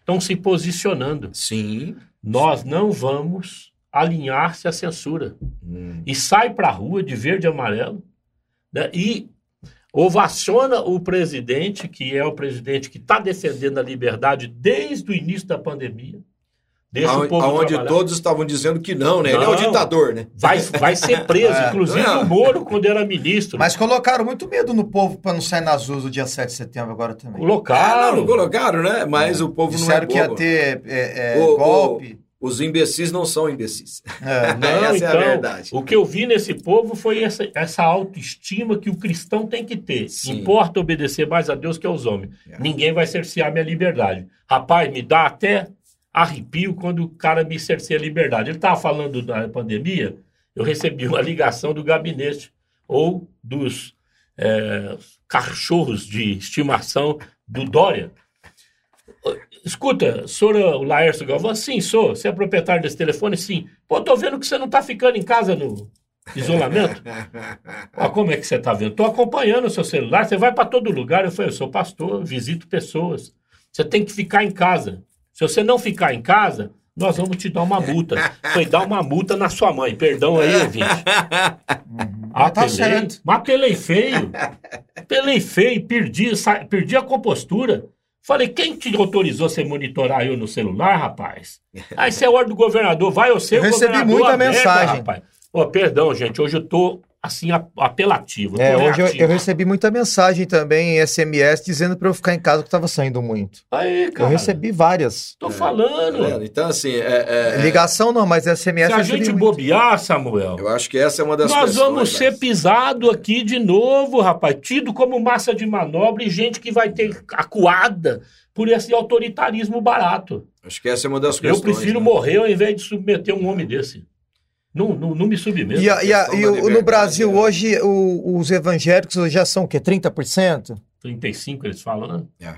Estão se posicionando. Sim. Nós não vamos alinhar-se à censura. Hum. E sai para a rua de verde e amarelo né? e ovaciona o presidente, que é o presidente que está defendendo a liberdade desde o início da pandemia. Deixa o Aonde, povo aonde todos estavam dizendo que não, né? Ele é o Não. ditador, né? Vai, vai ser preso, É. inclusive Não. o Moro, quando era ministro. Mas colocaram muito medo no povo para não sair nas ruas no dia 7 de setembro agora também. Ah, não, Colocaram. não colocaram, né? Mas o povo Disseram não é que ia ter é, é, O- o- golpe. Os imbecis não são imbecis. É. Não, Essa é a então, verdade. o que eu vi nesse povo foi essa, essa autoestima que o cristão tem que ter. Sim. Importa obedecer mais a Deus que aos homens. É. Ninguém vai cercear minha liberdade. Rapaz, me dá até arrepio quando o cara me cerceia a liberdade. Ele estava falando da pandemia, eu recebi uma ligação do gabinete ou dos é, cachorros de estimação do Dória. Escuta, senhor Laércio Galvão, sim, sou. Você é proprietário desse telefone? Sim. Pô, tô vendo que você não tá ficando em casa no isolamento. Ah, como é que você tá vendo? Tô acompanhando o seu celular, você vai para todo lugar. Eu falei, eu sou pastor, visito pessoas. Você tem que ficar em casa. Se você não ficar em casa, nós vamos te dar uma multa. Foi dar uma multa na sua mãe. Perdão aí, ouvinte. Ah, Mas tá pelei. certo. Mas pelei feio. Pelei feio, perdi, perdi a compostura. Falei, quem te autorizou você monitorar eu no celular, rapaz? Aí você é ordem do governador, vai eu ser Eu recebi muita a merda, mensagem. rapaz. Pô, perdão, gente, hoje eu tô, assim, apelativo. É, hoje eu, eu recebi muita mensagem também em SMS dizendo para eu ficar em casa que estava saindo muito. Aí, Eu cara, recebi várias. tô Tá falando. Então, assim, é- é- Ligação não, mas SMS Se a eu gente muito. bobear, Samuel, eu acho que essa é uma das nós questões, vamos ser né? pisado aqui de novo, rapaz. Tido como massa de manobra e gente que vai ter acuada por esse autoritarismo barato. Acho que essa é uma das Eu questões. prefiro né? morrer ao invés de submeter um homem desse. Não, não, não me submeto. E, a- e a- e o- no Brasil é. hoje o- os evangélicos já são o quê? 30%? 35 eles falam, né? É.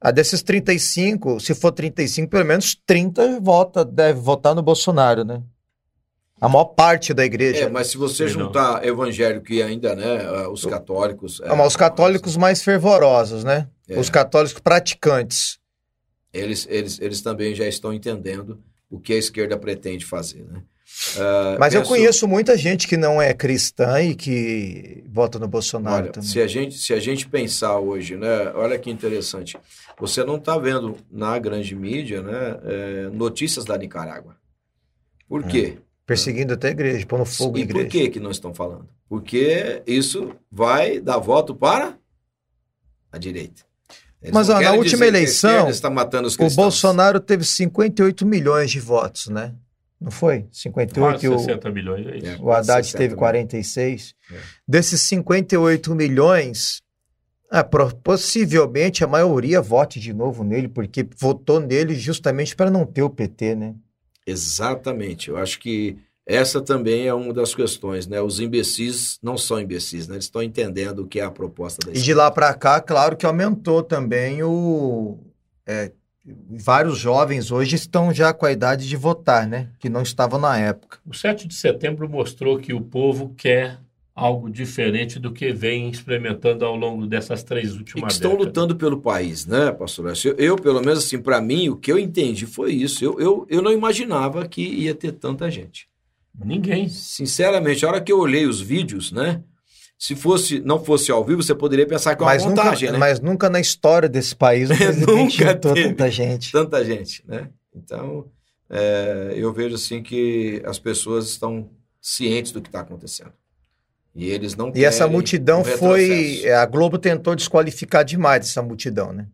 Ah, desses 35, se for 35, pelo menos 30 vota, deve votar no Bolsonaro, né? A maior parte da igreja. É, mas se você Sei não. juntar evangélico e ainda, né, ah, os católicos... é, Ah, mas os católicos mais fervorosos, né? É. Os católicos praticantes. Eles, eles, eles também já estão entendendo o que a esquerda pretende fazer, né? Ah, Mas eu penso- conheço muita gente que não é cristã e que vota no Bolsonaro Olha, também. se a, gente, se a gente pensar hoje, né? Olha que interessante. Você não está vendo na grande mídia, né? é, notícias da Nicarágua. Por quê? Perseguindo até a igreja, pondo fogo em e por igreja. que que não estão falando? Porque isso vai dar voto para a direita. Eles Mas, ó, na última eleição, esquerda está matando os O. Bolsonaro teve 58 milhões de votos, né? Não foi? 58 Quase e o, 60 milhões, é isso. O Haddad 60 teve milhões. 46. É. Desses 58 milhões, ah, possivelmente a maioria vote de novo nele, porque votou nele justamente para não ter o PT, né? Exatamente. Eu acho que essa também é uma das questões, né? Os imbecis não são imbecis, né? Eles estão entendendo o que é a proposta da E de lá para cá, claro que aumentou também o. é, vários jovens hoje estão já com a idade de votar, né? Que não estavam na época. O 7 de setembro mostrou que o povo quer algo diferente do que vem experimentando ao longo dessas três E últimas que estão décadas. lutando pelo país, né, pastor? Eu, eu, pelo menos, assim, para mim, o que eu entendi foi isso. Eu, eu, eu não imaginava que ia ter tanta gente. Ninguém. Sinceramente, a hora que eu olhei os vídeos, né? Se fosse, não fosse ao vivo, você poderia pensar que é uma Mas nunca, montagem, né? mas nunca na história desse país o presidente Nunca juntou tanta gente. Tanta gente, né? Então, é, eu vejo assim que as pessoas estão cientes do que está acontecendo. E eles não E essa multidão um foi. é, A Globo tentou desqualificar demais essa multidão, né?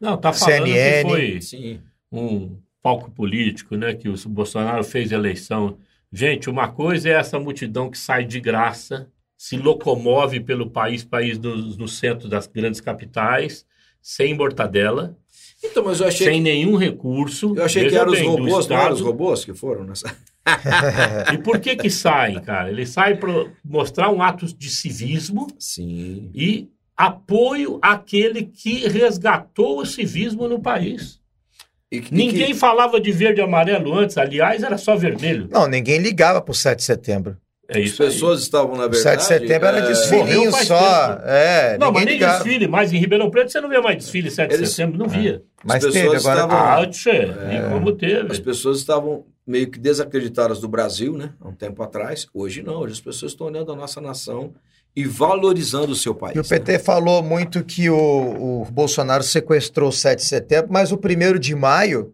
Não, tá falando CNN. que foi Sim. um palco político, né? Que o Bolsonaro fez eleição. Gente, uma coisa é essa multidão que sai de graça, se locomove pelo país, país dos- no centro das grandes capitais, sem mortadela, Então, mas eu achei, sem nenhum recurso. eu achei que eram os robôs, não eram os Estado. robôs que foram nessa. E por que que saem, cara? Eles saem para mostrar um ato de civismo Sim. e apoio àquele que resgatou o civismo no país. E, que- Ninguém que- falava de verde e amarelo antes, aliás, era só vermelho. Não, ninguém ligava pro 7 de setembro. É as isso aí. pessoas estavam, na verdade. 7 de setembro era é, desfilinho só. É, Não, mas nem ligava. desfile, mas em Ribeirão Preto você não vê mais desfile 7 de Eles- setembro, não via. Mas As teve pessoas agora. estavam- Ah, tchê, e como As teve. pessoas estavam meio que desacreditadas do Brasil, né? Há um tempo atrás. Hoje não. Hoje as pessoas estão olhando a nossa nação e valorizando o seu país. E o PT falou muito que o, o Bolsonaro sequestrou o 7 de setembro, mas o primeiro de maio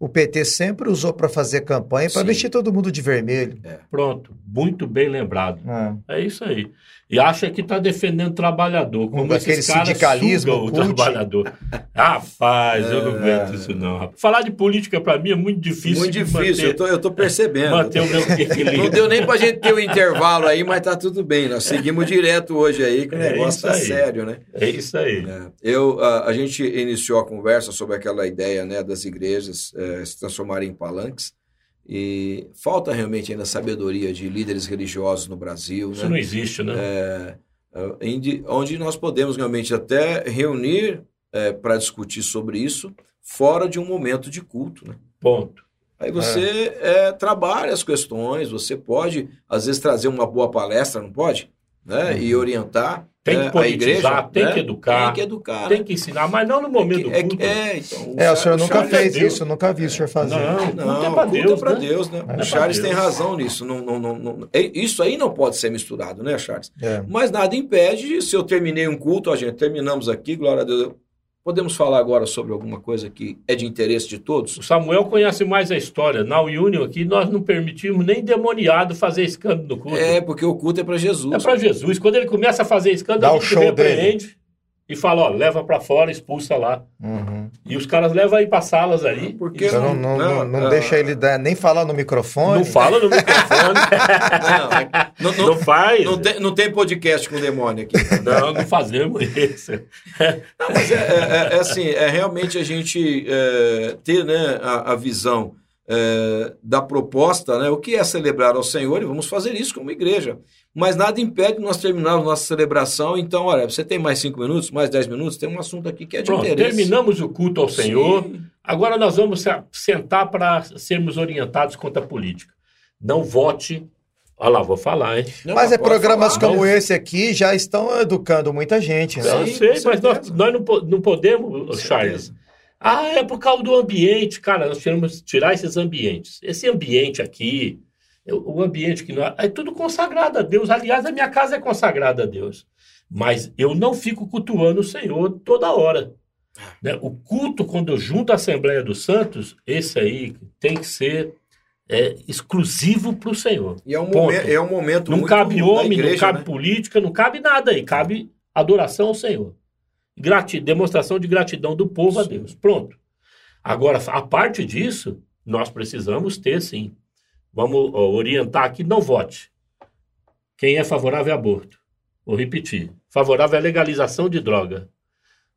o PT sempre usou para fazer campanha para vestir todo mundo de vermelho. Pronto, muito bem lembrado. Ah. É isso aí. E acha que está defendendo o trabalhador. Como Um esses caras sindicalismo o trabalhador. Rapaz, eu não É. aguento isso não. rapaz. Falar de política para mim é muito difícil. Muito difícil, eu Manter, tô, eu tô percebendo. manter o meu equilíbrio. Não deu nem pra gente ter o intervalo aí, mas tá tudo bem. Nós seguimos direto hoje aí, que o É negócio tá aí. sério, né? É isso aí. É. Eu, a, a gente iniciou a conversa sobre aquela ideia né, das igrejas eh, se transformarem em palanques. E falta realmente ainda sabedoria de líderes religiosos no Brasil, Isso né? não existe, né? É, é, onde nós podemos realmente até reunir para discutir sobre isso fora de um momento de culto, né? Ponto. Aí você é, trabalha as questões, você pode, às vezes, trazer uma boa palestra, não pode? Né? E orientar Tem que é, a politizar, igreja. tem né? que educar, Tem que educar. Tem que ensinar, mas não no momento do É, culto. que- é, então, É, o senhor Charles- nunca Charles é fez Deus. isso, eu nunca vi o senhor fazer. Não, Não, culto é é Deus, né? Deus, né? É o Charles Deus. tem razão nisso. Não, não, não, não- é- isso aí não pode ser misturado, né, Charles? É. Mas nada impede, se eu terminei um culto, a gente terminamos aqui, glória a Deus. Podemos falar agora sobre alguma coisa que é de interesse de todos? O Samuel conhece mais a história. Na União aqui, nós não permitimos nem demoniado fazer escândalo no culto. É, porque o culto é para Jesus. É para Jesus. Quando ele começa a fazer escândalo, Dá a o gente show repreende e fala, ó, leva para fora, expulsa lá. Uhum. E os caras levam aí para salas aí. Porque Então não, não, não, não ah, deixa ele dar- nem falar no microfone. não fala no microfone. Não, não, não faz. não tem, não tem podcast com demônio aqui. Não, não fazemos isso. Não, mas é, é- é assim, é realmente a gente é, ter né, a, a visão é, da proposta, né, o que é celebrar ao Senhor, e vamos fazer isso como igreja. Mas nada impede nós terminarmos nossa celebração. Então, olha, você tem mais cinco minutos, mais dez minutos, tem um assunto aqui que é de Pronto, interesse. terminamos o culto ao Senhor. Sim. Agora nós vamos se- sentar para sermos orientados quanto à política. Não vote. Olha lá, vou falar, hein? Não, Mas é programas falar. como esse aqui já estão educando muita gente, né? Eu sei, mas nós, nós não, não podemos, Charles. Ah, é por causa do ambiente. Cara, nós temos que tirar esses ambientes. Esse ambiente aqui, o ambiente que nós. É tudo consagrado a Deus. Aliás, a minha casa é consagrada a Deus. Mas eu não fico cultuando o Senhor toda hora. né? O culto, quando eu junto a Assembleia dos Santos, esse aí tem que ser é, exclusivo para o Senhor. E é um, Ponto. momento, é um momento Não cabe homem, igreja, não cabe né? política, não cabe nada aí. Cabe adoração ao Senhor. Grati demonstração de gratidão do povo a Sim. Deus. Pronto. Agora, a parte disso, nós precisamos ter, sim. Vamos orientar aqui, não vote. Quem é favorável ao aborto? Vou repetir. Favorável à legalização de droga.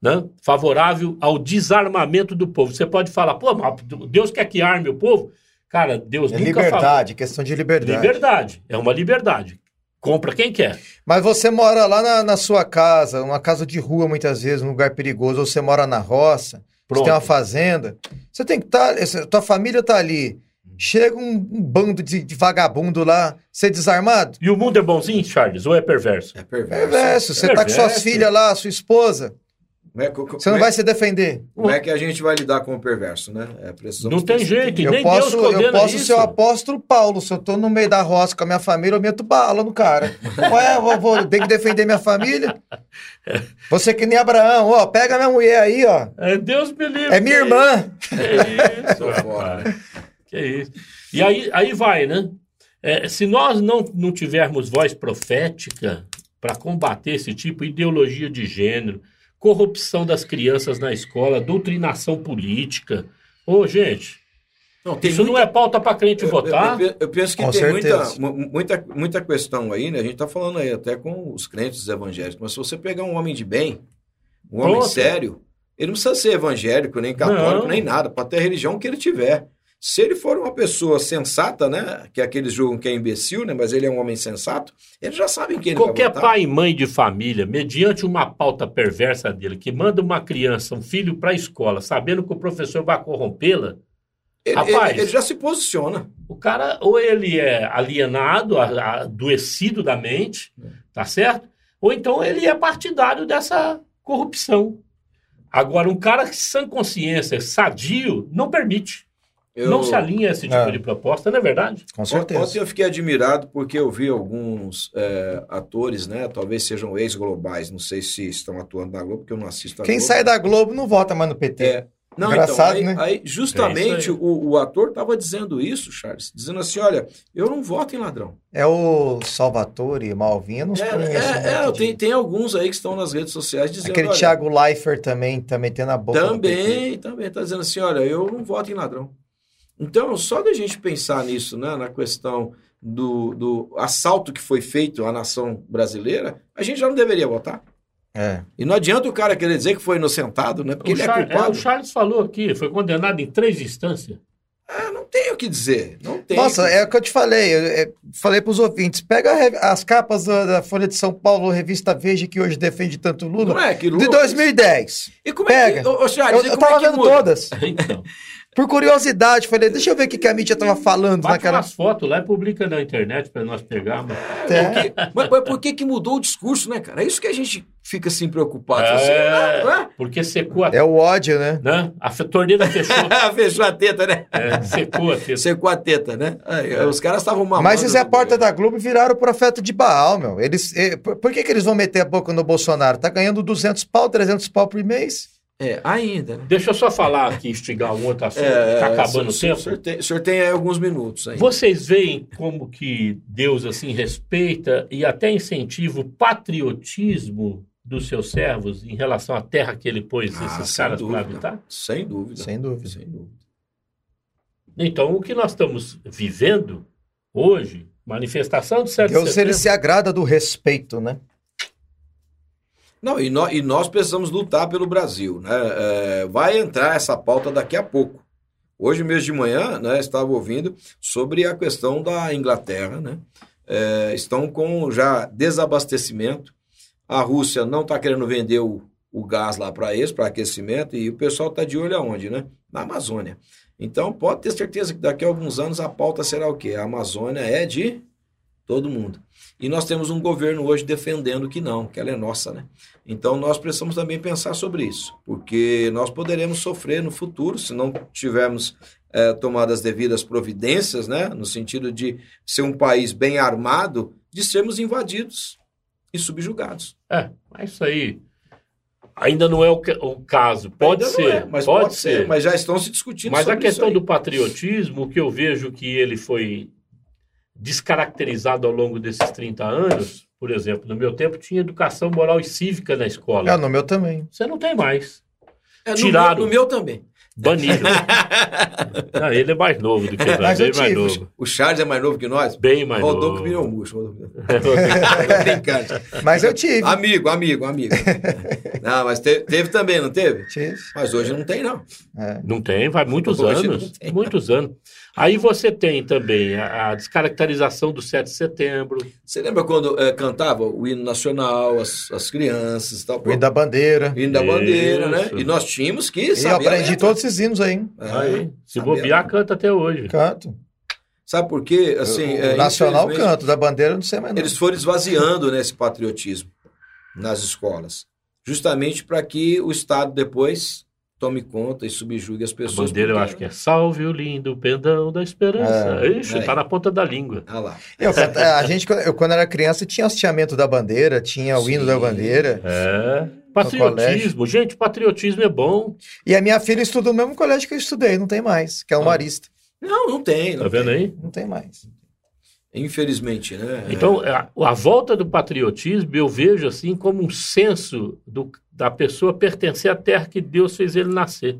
Né? Favorável ao desarmamento do povo. Você pode falar, pô, mas Deus quer que arme o povo? Cara, Deus É nunca falou. liberdade, questão de liberdade. Liberdade. É uma liberdade. Compra quem quer. Mas você mora lá na, na sua casa, uma casa de rua muitas vezes, num lugar perigoso, ou você mora na roça, você Pronto. tem uma fazenda, você tem que estar, tua família tá ali, chega um, um bando de, de vagabundo lá, ser desarmado? E o mundo é bonzinho, Charles, ou é perverso? É perverso. Perverso, você tá com suas Perverso. filhas lá, sua esposa, Como é, co- co- você não é- vai se defender. Como é que a gente vai lidar com o perverso, né? É, precisamos Não tem ter- jeito, Eu nem posso, Deus eu posso isso. ser o apóstolo Paulo, se eu tô no meio da roça com a minha família, eu meto bala no cara. Ué, eu vou, vou, tenho que defender minha família? Você que nem Abraão, ó, pega minha mulher aí, ó, É Deus me livre. é minha irmã. Que isso, rapaz. Que isso. E aí, aí vai, né? É, se nós não, não tivermos voz profética para combater esse tipo de ideologia de gênero, corrupção das crianças na escola, doutrinação política. Ô, gente, Não, tem isso não muita- é pauta para crente Eu- votar. Eu, eu- eu penso que Com tem muita, certeza. muita, muita questão aí, né? A gente está falando aí até com os crentes evangélicos, mas se você pegar um homem de bem, um homem Pronto. sério, ele não precisa ser evangélico, nem católico, Não. nem nada, para ter a religião que ele tiver. Se ele for uma pessoa sensata, né? Que aqueles julgam que é imbecil, né? Mas ele é um homem sensato, eles já sabem quem ele Qualquer vai votar. pai e mãe de família, mediante uma pauta perversa dele, que manda uma criança, um filho para a escola, sabendo que o professor vai corrompê-la, Ele, Rapaz. ele- ele já se posiciona. o cara ou ele é alienado, adoecido da mente, tá certo? Ou então ele é partidário dessa corrupção. Agora, um cara que sem consciência, sadio, não permite. Eu- Não se alinha a esse tipo É. de proposta, não é verdade? Com Ontem certeza. eu fiquei admirado porque eu vi alguns é, atores, né? Talvez sejam ex-globais, não sei se estão atuando na Globo, porque eu não assisto a Quem Globo. sai da Globo não vota mais no PT. É, não, Engraçado, então, aí, né? aí, É justamente aí. o, o ator estava dizendo isso, Charles, dizendo assim, olha, eu não voto em ladrão. É o Salvatore Malvin, eu não É, conheço. é, é, tem, tem alguns aí que estão nas redes sociais dizendo, Aquele olha, Thiago Leifert também, também tem na boca também, também está dizendo assim, olha, eu não voto em ladrão. Então, só da gente pensar nisso, né, na questão do, do assalto que foi feito à nação brasileira, a gente já não deveria votar. É. E não adianta o cara querer dizer que foi inocentado, né? Porque O, ele Char- é é, culpado. o Charles falou aqui, foi condenado em três instâncias. Ah, não tem o que dizer. Não tem. Nossa, é o que eu te falei. Eu, é, falei para os ouvintes: pega as capas da, da Folha de São Paulo, revista Veja, que hoje defende tanto Lula, Não é que Lula de 2010. E como é que. Pega. Ô, Charles, Eu, e eu tava é que vendo muda? todas. Então, Por curiosidade, falei: deixa eu ver o que, que a mídia tava falando bate naquela. umas fotos lá e publica na internet para nós pegarmos. É. Mas, mas por que, que mudou o discurso, né, cara? É isso que a gente fica assim preocupado. É. Assim, não é? Porque secou a, É o ódio, né? né? a torneira fechou, Fechou a teta, né? é, secou a teta. Secou a teta, né? Aí, Os caras estavam mamando. Mas isso é a porta da Globo e viraram o profeta de Baal, meu. Eles, eh, por, por que, que eles vão meter a boca no Bolsonaro? Tá ganhando 200 pau, 300 pau por mês? É, ainda, né? Deixa eu só falar aqui, instigar um outro assunto, É, tá é, acabando o o tempo. senhor tem, o senhor tem aí alguns minutos aí. Vocês veem como que Deus assim respeita e até incentiva o patriotismo dos seus servos em relação à terra que ele pôs Ah, esses caras para habitar? Sem dúvida. Sem dúvida. Sem dúvida. Então, o que nós estamos vivendo hoje, manifestação de 7 de Deus ele setembro, se agrada do respeito, né? Não, e, nó- e nós precisamos lutar pelo Brasil. Né? É, vai entrar essa pauta daqui a pouco. Hoje mesmo de manhã, né, estava ouvindo sobre a questão da Inglaterra, né? é, estão com já desabastecimento. A Rússia não está querendo vender o, o gás lá para eles, para aquecimento, e o pessoal está de olho aonde, né? Na Amazônia. Então, pode ter certeza que daqui a alguns anos a pauta será o quê? A Amazônia é de todo mundo. E nós temos um governo hoje defendendo que não, que ela é nossa, né? Então nós precisamos também pensar sobre isso, porque nós poderemos sofrer no futuro se não tivermos é, tomado as devidas providências, né? No sentido de ser um país bem armado, de sermos invadidos e subjugados. É, mas isso aí ainda não é o, o caso. Pode Ainda ser, não é, mas pode, pode ser. Mas já estão se discutindo Mas a questão do patriotismo, o que eu vejo que ele foi descaracterizado ao longo desses 30 anos, por exemplo, no meu tempo tinha educação moral e cívica na escola. É, no meu também. Você não tem mais. É, no tiraram. meu- no meu também. Banido. ah, ele é mais novo do que nós, Mas eu bem mais novo. O Charles é mais novo que nós? Bem mais Rodolfo novo. virou murcho. Rodolfo. Tô brincando. Mas eu tive. Amigo, amigo, amigo. Não, mas te- teve também, não teve? Tive. Mas hoje não tem, não. É. Não tem, vai muitos Hoje não anos. tem. Muitos anos. Aí você tem também a, a descaracterização do 7 de setembro. Você lembra quando eh, cantava o hino nacional, as, as crianças e tal? O hino da bandeira. O hino da bandeira, né? E nós tínhamos que E eu saber a aprendi todos esses hinos aí. hein? É, Aí, se bobear, canta até hoje. Canto. Sabe por quê? Assim, o é, nacional infelizmente, canto, da bandeira eu não sei mais não. Eles foram esvaziando né, esse patriotismo nas escolas. Justamente para que o Estado depois tome conta e subjugue as A pessoas. bandeira eu porque- acho que é salve o lindo pendão da esperança. É, Ixi, é. tá na ponta da língua. Ah lá. Eu, a gente, eu, quando era criança, tinha hasteamento da bandeira, tinha o hino Sim. da bandeira. É. Patriotismo. Gente, patriotismo é bom. E a minha filha estudou no mesmo colégio que eu estudei, não tem mais, que é o Ah. Marista. Não, não tem. Não Tá vendo tem. aí? Não tem mais. Infelizmente, né? Então, a, a volta do patriotismo eu vejo assim como um senso do- da pessoa pertencer à terra que Deus fez ele nascer.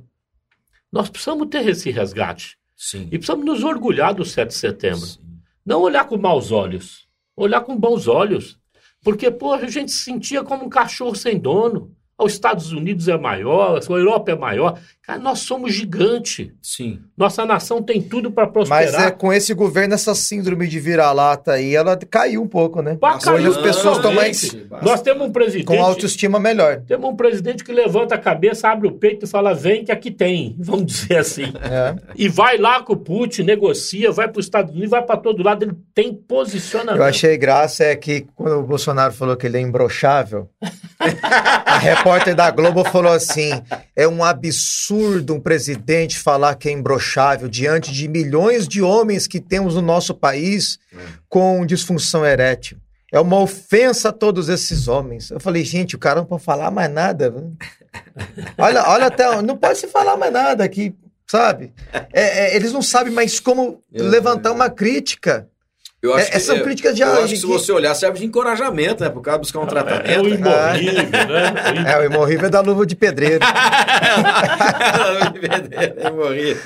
Nós precisamos ter esse resgate. Sim. E precisamos nos orgulhar do 7 de setembro. Sim. Não olhar com maus olhos. Olhar com bons olhos. Porque, pô, a gente se sentia como um cachorro sem dono. Os Estados Unidos é maior, a Europa é maior. Cara, nós somos gigante. Sim. Nossa nação tem tudo para Mas prosperar. é com esse governo, essa síndrome de vira-lata aí, ela caiu um pouco, né? Pra Hoje caiu as pessoas estão mais. Nós temos um presidente. com autoestima melhor. Temos um presidente que levanta a cabeça, abre o peito e fala: vem que aqui tem, vamos dizer assim. É. E vai lá com o Putin, negocia, vai para os Estados Unidos, vai para todo lado, ele tem posicionamento. Eu achei graça é que quando o Bolsonaro falou que ele é imbrochável, a repórter da Globo falou assim: é um absurdo um presidente falar que é imbrochável diante de milhões de homens que temos no nosso país com disfunção erétil. É uma ofensa a todos esses homens. Eu falei, gente, o cara não pode falar mais nada. Olha, olha até. Não pode se falar mais nada aqui, sabe? É, é, eles não sabem mais como levantar uma crítica. Eu acho É, são é, críticas de Eu acho de- que se você olhar, serve de encorajamento, né? Pro cara buscar um É o tratamento. imorrível, né? É, o imorrível é da luva de pedreiro. Eu morri.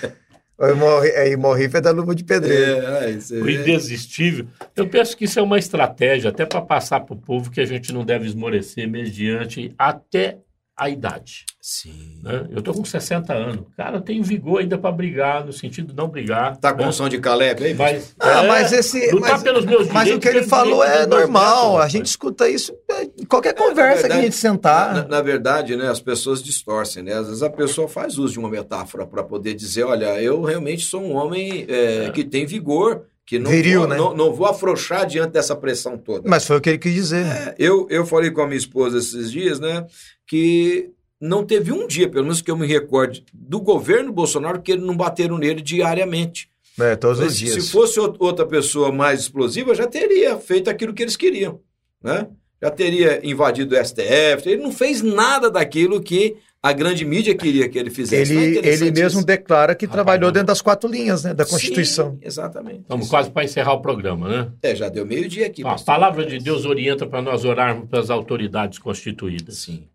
O imorri- é, imorrível é da luva de pedreiro. É, é, O indesistível. Eu penso que isso é uma estratégia, até para passar para o povo que a gente não deve esmorecer mediante até a idade. Sim. né? Eu estou com 60 anos. Cara, eu tenho vigor ainda para brigar, no sentido de não brigar. Tá com né? som de Caleb aí? Mas, Ah, é, mas esse. lutar Mas, pelos meus mas o que ele falou é normal. netos, A gente escuta isso em qualquer conversa que a verdade, gente sentar. Na, na verdade, né, as pessoas distorcem, né? Às vezes a pessoa faz uso de uma metáfora para poder dizer, olha, eu realmente sou um homem é, que tem vigor, que não, Viril, vou, né? não, não vou afrouxar diante dessa pressão toda. Mas foi o que ele quis dizer. É, eu, eu falei com a minha esposa esses dias, né, que não teve um dia, pelo menos que eu me recorde, do governo Bolsonaro que ele não bateram nele diariamente. É, todos os Se- dias. Se fosse ou- outra pessoa mais explosiva, já teria feito aquilo que eles queriam, né? Já teria invadido o STF. Ele não fez nada daquilo que a grande mídia queria que ele fizesse. É Ele, interessante ele mesmo isso? declara que Rapaz, trabalhou não. dentro das quatro linhas né, da Constituição. Sim, exatamente. Estamos quase para encerrar o programa, né? É, já deu meio-dia aqui. A palavra de Deus orienta para nós orarmos pelas autoridades constituídas. Sim.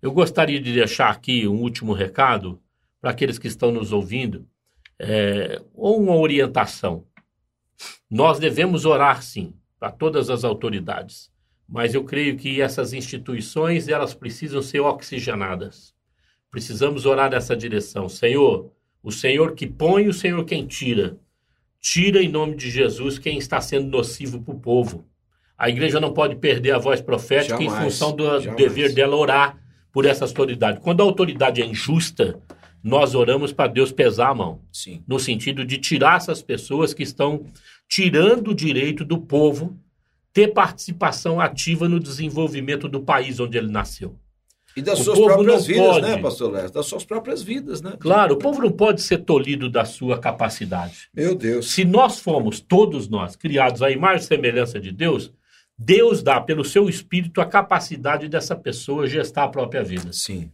Eu gostaria de deixar aqui um último recado para aqueles que estão nos ouvindo, é, ou uma orientação. Nós devemos orar, sim, para todas as autoridades, mas eu creio que essas instituições elas precisam ser oxigenadas. Precisamos orar nessa direção. Senhor, o Senhor que põe, o Senhor quem tira. tira em nome de Jesus quem está sendo nocivo para o povo. A igreja não pode perder a voz profética Jamais, em função do jamais. dever dela orar por essa autoridade. Quando a autoridade é injusta, nós oramos para Deus pesar a mão, Sim. no sentido de tirar essas pessoas que estão tirando o direito do povo ter participação ativa no desenvolvimento do país onde ele nasceu. E das O suas próprias vidas, pode. né, pastor Léo? Das suas próprias vidas, né? Claro, o povo não pode ser tolhido da sua capacidade. Meu Deus. Se nós fomos, todos nós, criados à imagem e semelhança de Deus, Deus dá, pelo seu espírito, a capacidade dessa pessoa gestar a própria vida. Sim.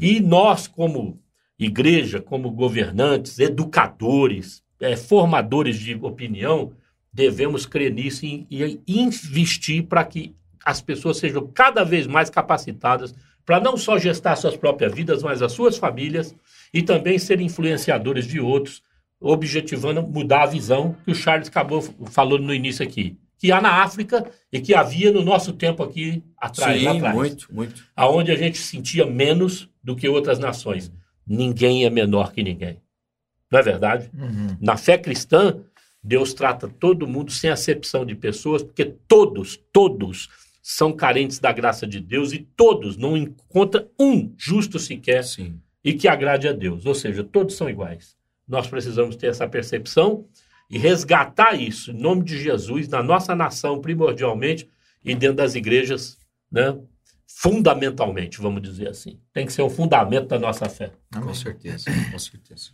E nós, como igreja, como governantes, educadores, eh, formadores de opinião, devemos crer nisso e, e investir para que as pessoas sejam cada vez mais capacitadas para não só gestar suas próprias vidas, mas as suas famílias e também ser influenciadores de outros, objetivando mudar a visão que o Charles acabou falando no início aqui, que há na África e que havia no nosso tempo aqui atrás, Sim, atrás muito, muito. aonde a gente sentia menos do que outras nações. Ninguém é menor que ninguém. Não é verdade? Na fé cristã, Deus trata todo mundo sem acepção de pessoas, porque todos, todos são carentes da graça de Deus e todos não encontra um justo sequer Sim. e que agrade a Deus. Ou seja, todos são iguais. Nós precisamos ter essa percepção e resgatar isso em nome de Jesus na nossa nação primordialmente e dentro das igrejas, né? Fundamentalmente, vamos dizer assim. Tem que ser o fundamento da nossa fé. Com certeza, com certeza.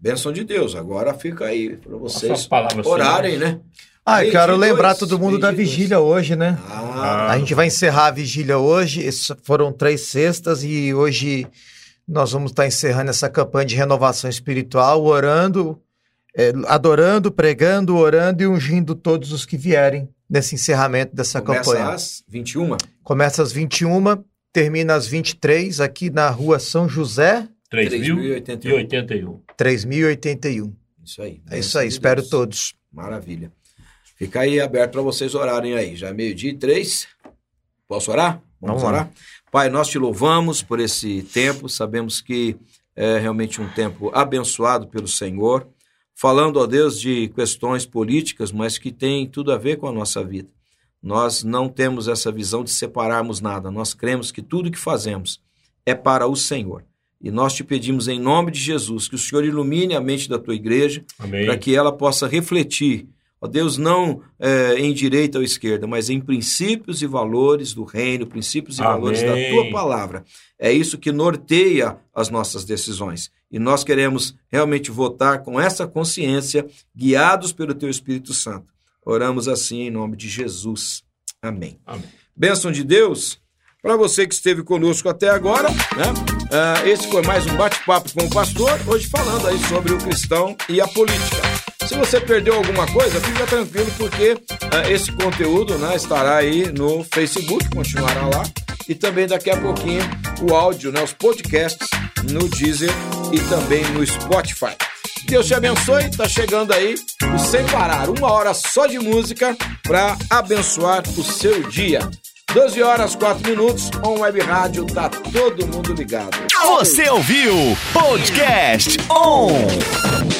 Bênção de Deus. Agora fica aí para vocês orarem, né? Ah, eu quero lembrar todo mundo da vigília hoje, né? Ah, A gente vai encerrar a vigília hoje. Esses foram três sextas e hoje nós vamos estar encerrando essa campanha de renovação espiritual, orando, eh, adorando, pregando, orando e ungindo todos os que vierem nesse encerramento dessa começa campanha. às 21. Começa às 21, termina às 23, aqui na rua São José, 3081. 3.081. 3081. Isso aí. É isso aí, de espero Deus. todos. Maravilha. Fica aí aberto para vocês orarem aí. Já é meio-dia e três. Posso orar? Vamos lá. orar? Pai, nós te louvamos por esse tempo. Sabemos que é realmente um tempo abençoado pelo Senhor. Falando, ó Deus, de questões políticas, mas que tem tudo a ver com a nossa vida. Nós não temos essa visão de separarmos nada. Nós cremos que tudo que fazemos é para o Senhor. E nós te pedimos em nome de Jesus que o Senhor ilumine a mente da tua igreja, para que ela possa refletir, ó Deus, não eh, em direita ou esquerda, mas em princípios e valores do reino, princípios e Amém. valores da tua palavra. É isso que norteia as nossas decisões. E nós queremos realmente votar com essa consciência, guiados pelo teu Espírito Santo. Oramos assim em nome de Jesus. Amém. Amém. Bênção de Deus. Para você que esteve conosco até agora, né? Ah, esse foi mais um bate-papo com o pastor, hoje falando aí sobre o cristão e a política. Se você perdeu alguma coisa, fica tranquilo, porque ah, esse conteúdo né, estará aí no Facebook, continuará lá, e também daqui a pouquinho o áudio, né, os podcasts no Deezer e também no Spotify. Deus te abençoe, tá chegando aí o Sem Parar, uma hora só de música para abençoar o seu dia. 12 horas 4 minutos, on web rádio, tá todo mundo ligado. Você ouviu Podcast On!